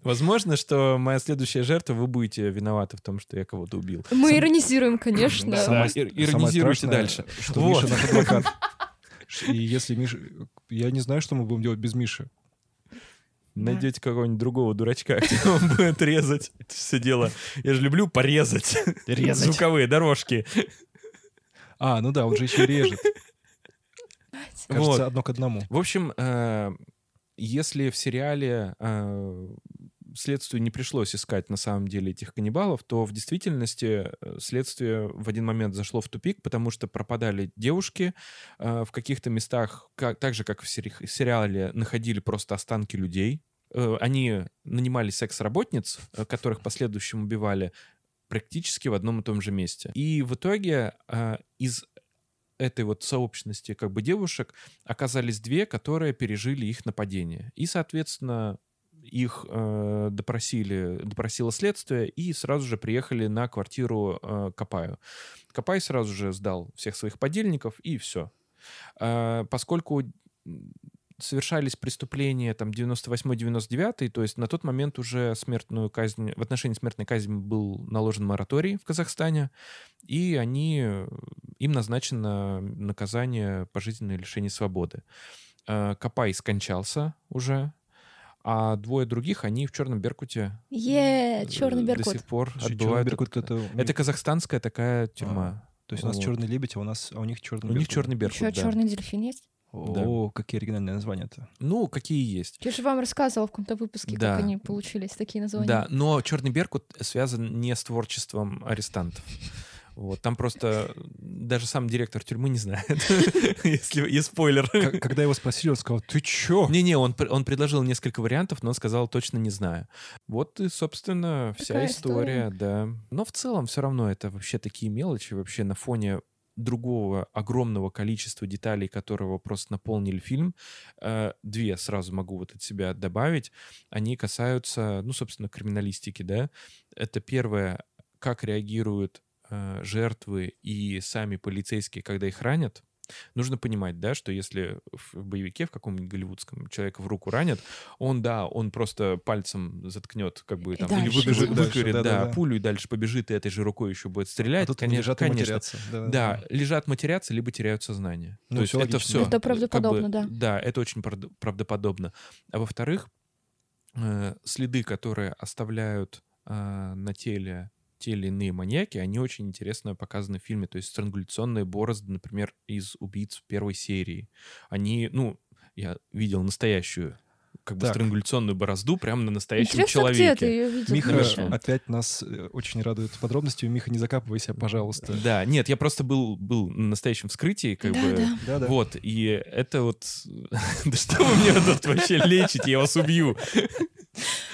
S3: Возможно, что моя следующая жертва, вы будете виноваты в том, что я кого-то убил.
S2: Мы иронизируем, конечно.
S3: Да. Ир-
S1: самое
S3: иронизируйте
S1: страшное,
S3: дальше.
S1: Что
S3: Вот.
S1: Миша наш адвокат. <laughs> И если Миша... Я не знаю, что мы будем делать без Миши.
S3: Найдете какого-нибудь другого дурачка, <laughs> где он будет резать это все дело. Я же люблю порезать.
S1: Резать.
S3: Звуковые дорожки.
S1: А, ну да, он же еще режет. Кажется,
S3: Вот.
S1: одно к одному.
S3: В общем, э, если в сериале э, следствию не пришлось искать на самом деле этих каннибалов, то в действительности э, следствие в один момент зашло в тупик, потому что пропадали девушки э, в каких-то местах, как, так же, как в сери- в сериале, находили просто останки людей. Э, Они нанимали секс-работниц, э, которых в последующем убивали практически в одном и том же месте. И в итоге э, из этой вот сообщности как бы девушек оказались две, которые пережили их нападение. И, соответственно, их э, допросили, допросило следствие и сразу же приехали на квартиру э, Капаю. Капай сразу же сдал всех своих подельников и все. поскольку м, совершались преступления там 98-99, то есть на тот момент уже смертную казнь, в отношении смертной казни был наложен мораторий в Казахстане, и они, э, им назначено наказание пожизненное лишение свободы. Э, Капай скончался уже, а двое других, они в Черном Беркуте
S2: Е,
S3: э,
S2: черный
S3: до
S2: беркут.
S3: сих пор
S1: Слушай,
S3: отбывают.
S1: Беркут
S3: это,
S1: это...
S3: это казахстанская такая тюрьма.
S1: То есть у нас
S3: Вот.
S1: черный лебедь, а у нас а у них черный
S3: У них
S1: Беркут.
S3: черный Беркут,
S2: Еще
S3: да.
S2: черный дельфин есть?
S1: О, какие оригинальные названия-то.
S3: Ну, какие есть.
S2: Я же вам рассказывала в каком-то выпуске,
S3: Да.
S2: как они получились, такие названия.
S3: Да, но Черный Беркут связан не с творчеством арестантов. Вот, там просто даже сам директор тюрьмы не знает, <laughs> если и спойлер.
S1: Когда его спросили, он сказал, ты чё?
S3: Не-не, он, он предложил несколько вариантов, но он сказал точно не знаю. Вот и, собственно, вся история, да. Но в целом все равно это вообще такие мелочи, вообще на фоне другого огромного количества деталей, которого просто наполнили фильм. Э, Две сразу могу вот от себя добавить. Они касаются, ну, собственно, криминалистики, да. Это первое, как реагируют э, жертвы и сами полицейские, когда их ранят. Нужно понимать, да, что если в боевике, в каком-нибудь голливудском человека в руку ранят, он, да, он просто пальцем заткнет, как бы
S2: И
S3: там, или
S2: дальше
S3: выбежит, выкурит, да,
S1: да-да-да.
S3: пулю и дальше побежит, и этой же рукой еще будет
S1: А
S3: стрелять.
S1: тут
S3: конечно,
S1: лежат и
S3: конечно.
S1: матерятся. Да,
S3: Да, лежат, матерятся, либо теряют сознание.
S1: Ну,
S3: То есть это все.
S2: Это правдоподобно, да.
S3: Да, это очень правд- правдоподобно. А во-вторых, э, следы, которые оставляют э, на теле те или иные маньяки, они очень интересно показаны в фильме. То есть странгуляционные борозды, например, из «Убийц» первой серии. Они, ну, я видел настоящую как бы
S1: Так.
S3: странгуляционную борозду прямо на настоящем
S2: Интересно,
S3: человеке.
S2: где ты ее видел?
S1: Миха
S2: Миша?
S1: опять нас э, очень радует подробностью. Миха, не закапывайся, пожалуйста.
S3: Да, нет, я просто был, был на настоящем вскрытии, как
S2: Да,
S3: бы.
S2: да.
S1: Да-да.
S3: Вот, и это вот... <laughs> Да что вы мне тут вообще лечите, я вас убью.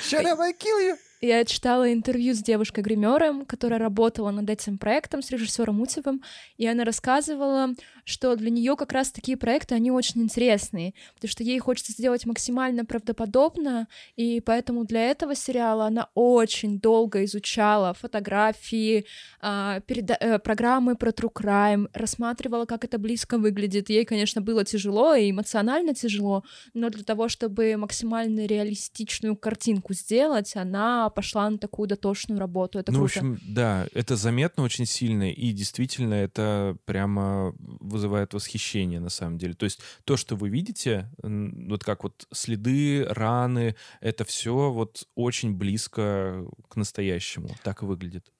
S1: Shut up, I kill you!
S2: Я читала интервью с девушкой-гримером, которая работала над этим проектом с режиссером Утевым, и она рассказывала, что для нее как раз такие проекты, они очень интересные, потому что ей хочется сделать максимально правдоподобно, и поэтому для этого сериала она очень долго изучала фотографии, а, переда- э, программы про True Crime, рассматривала, как это близко выглядит. Ей, конечно, было тяжело и эмоционально тяжело, но для того, чтобы максимально реалистичную картинку сделать, она пошла на такую дотошную работу. Это
S3: ну, в
S2: круто.
S3: общем, да, это заметно очень сильно, и действительно это прямо вызывает восхищение на самом деле. То есть то, что вы видите, вот как вот следы, раны, это все вот очень близко к настоящему. Так и выглядит.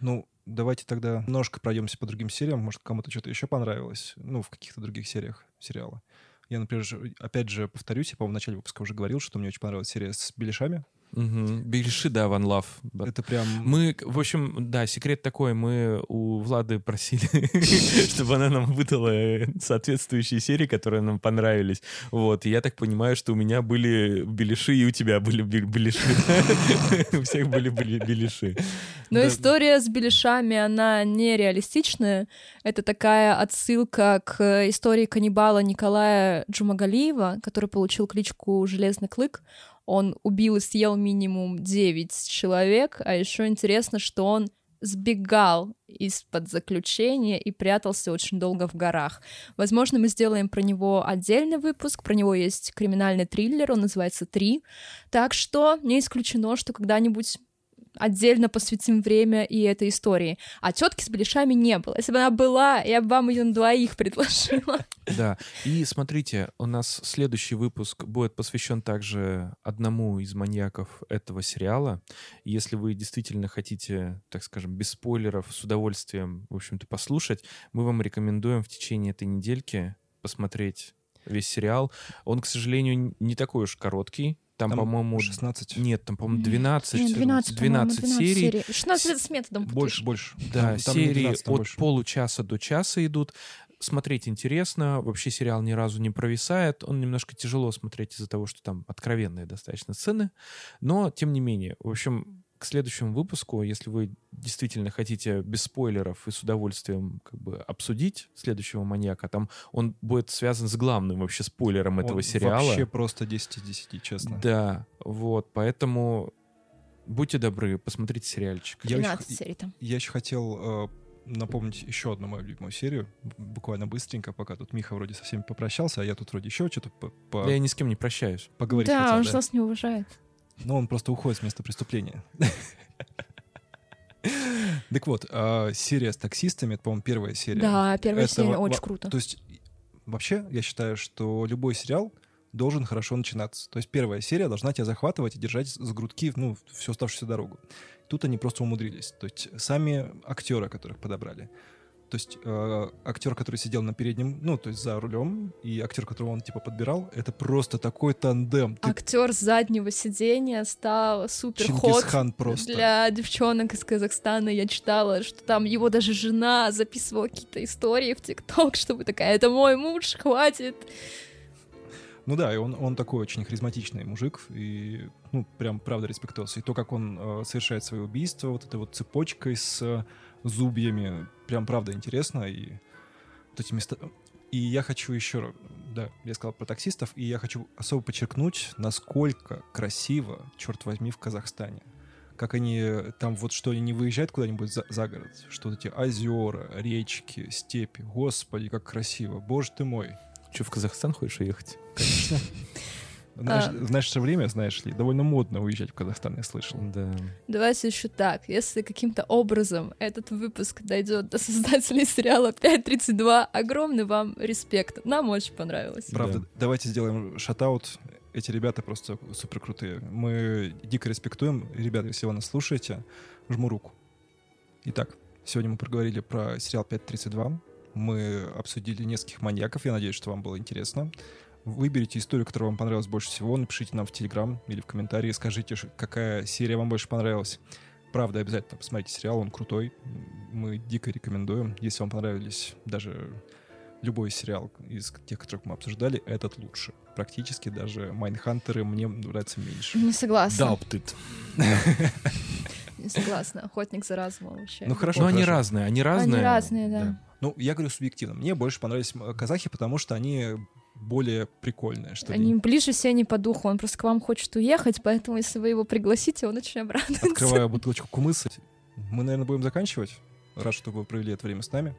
S1: Ну, давайте тогда немножко пройдемся по другим сериям. Может, кому-то что-то еще понравилось. Ну, в каких-то других сериях сериала. Я, например, опять же повторюсь, я, по-моему, в начале выпуска уже говорил, что мне очень понравилась серия с Беляшами.
S3: Мгм. Беляши, да, One Love.
S1: Это прям...
S3: Мы, в общем, да, секрет такой, мы у Влады просили, <laughs> чтобы она нам выдала э, соответствующие серии, которые нам понравились. Вот, и я так понимаю, что у меня были беляши, и у тебя были бе- беляши. <laughs> У всех были беляши.
S2: Но история с беляшами, она нереалистичная. Это такая отсылка к э, истории каннибала Николая Джумагалиева, который получил кличку Железный Клык. Он убил и съел минимум 9 человек, а еще интересно, что он сбегал из-под заключения и прятался очень долго в горах. Возможно, мы сделаем про него отдельный выпуск. Про него есть криминальный триллер, он называется «Три». Так что не исключено, что когда-нибудь отдельно посвятим время и этой истории. А тетки с беляшами не было. Если бы она была, я бы вам ее на двоих предложила.
S3: Да, и смотрите, у нас следующий выпуск будет посвящен также одному из маньяков этого сериала. Если вы действительно хотите, так скажем, без спойлеров, с удовольствием, в общем-то, послушать, мы вам рекомендуем в течение этой недельки посмотреть весь сериал. Он, к сожалению, не такой уж короткий. Там,
S1: Там
S3: по-моему,
S1: 16.
S3: нет, там, по-моему, 12,
S2: Нет, 12, по-моему,
S3: 12 серий.
S2: 16 это с методом.
S1: Больше, больше.
S3: Да,
S1: Там-
S3: серии
S1: 12, там
S3: от
S1: больше.
S3: получаса до часа идут. Смотреть интересно. Вообще сериал ни разу не провисает. Он немножко тяжело смотреть из-за того, что там откровенные достаточно сцены. Но, тем не менее, в общем, к следующему выпуску, если вы действительно хотите без спойлеров и с удовольствием как бы обсудить следующего маньяка, там он будет связан с главным вообще спойлером этого
S1: Он
S3: сериала.
S1: Вообще просто 10 из 10, честно.
S3: Да, вот, поэтому будьте добры, посмотрите сериальчик.
S1: Я очень
S2: 12
S1: х-
S2: серий там.
S1: Я еще хотел э, напомнить еще одну мою любимую серию, буквально быстренько, пока тут Миха вроде со всеми попрощался, а я тут вроде еще что-то по- по-
S3: Да я ни с кем не прощаюсь.
S1: поговорить
S2: Да,
S1: хотел.
S2: он
S1: да.
S2: же нас не уважает.
S1: Но он просто уходит с места преступления. <laughs> Так вот, а, серия с таксистами, это, по-моему, первая серия.
S2: Да, первая серия очень круто.
S1: То есть, вообще, я считаю, что любой сериал должен хорошо начинаться. То есть первая серия должна тебя захватывать и держать с грудки, ну, всю оставшуюся дорогу. Тут они просто умудрились. То есть сами актеры, которых подобрали. То есть э, актер, который сидел на переднем, ну, то есть за рулем, и актер, которого он, типа, подбирал, это просто такой тандем. Ты
S2: Актер с заднего сидения стал супер
S1: Чингисхан просто.
S2: для девчонок из Казахстана. Я читала, что там его даже жена записывала какие-то истории в ТикТок, <laughs> чтобы такая, это мой муж, хватит.
S1: Ну да, и он, он такой очень харизматичный мужик, и, ну, прям, правда, респектос. И то, как он э, совершает свои убийства, вот этой вот цепочкой с э, зубьями, прям, правда, интересно. И вот эти места... И я хочу еще, да, я сказал про таксистов, и я хочу особо подчеркнуть, насколько красиво, черт возьми, в Казахстане. Как они там вот что они не выезжают куда-нибудь за, за город, что вот эти озера, речки, степи, господи, как красиво, боже ты мой.
S3: Че, в Казахстан хочешь уехать?
S1: Конечно. <laughs> Знаешь,
S2: А.
S1: в наше время, знаешь ли, довольно модно уезжать в Казахстан, я слышал.
S3: Да.
S2: Давайте еще так. Если каким-то образом этот выпуск дойдет до создателей сериала 5.32, огромный вам респект. Нам очень понравилось.
S1: Правда,
S3: Да.
S1: давайте сделаем шатаут. Эти ребята просто супер крутые. Мы дико респектуем. Ребята, если вы нас слушаете, жму руку. Итак, сегодня мы проговорили про сериал 5.32. Мы обсудили нескольких маньяков. Я надеюсь, что вам было интересно. Выберите историю, которая вам понравилась больше всего. Напишите нам в Телеграм или в комментарии. Скажите, какая серия вам больше понравилась. Правда, обязательно посмотрите сериал, он крутой. Мы дико рекомендуем. Если вам понравились даже любой сериал из тех, которых мы обсуждали, этот лучше. Практически даже Майнхантеры мне нравятся меньше.
S2: Не согласна.
S3: Doubted.
S2: Не согласна. Охотник за разумом вообще.
S1: Ну, хорошо.
S3: Но они
S1: хорошо.
S3: разные, они разные.
S2: Они разные, да.
S1: Ну, я говорю субъективно. Мне больше понравились казахи, потому что они более прикольные, что ли.
S2: Они ближе все не по духу. Он просто к вам хочет уехать, поэтому если вы его пригласите, он очень обрадуется.
S1: Открываю <laughs> бутылочку кумыса. Мы, наверное, будем заканчивать. Рад, что вы провели это время с нами.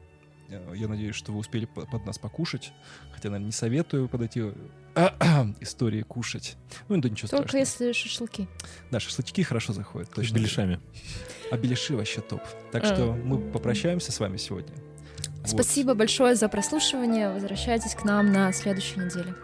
S1: Э, Я надеюсь, что вы успели по- под нас покушать. Хотя, наверное, не советую под эти <clears throat> истории кушать. Ну, да ничего
S2: Только
S1: страшного.
S2: если шашлыки.
S1: Да, шашлычки хорошо заходят.
S3: С
S1: Точно.
S3: беляшами.
S1: А беляши вообще топ. Так
S2: А.
S1: что мы попрощаемся с вами сегодня. Вот.
S2: Спасибо большое за прослушивание. Возвращайтесь к нам на следующей неделе.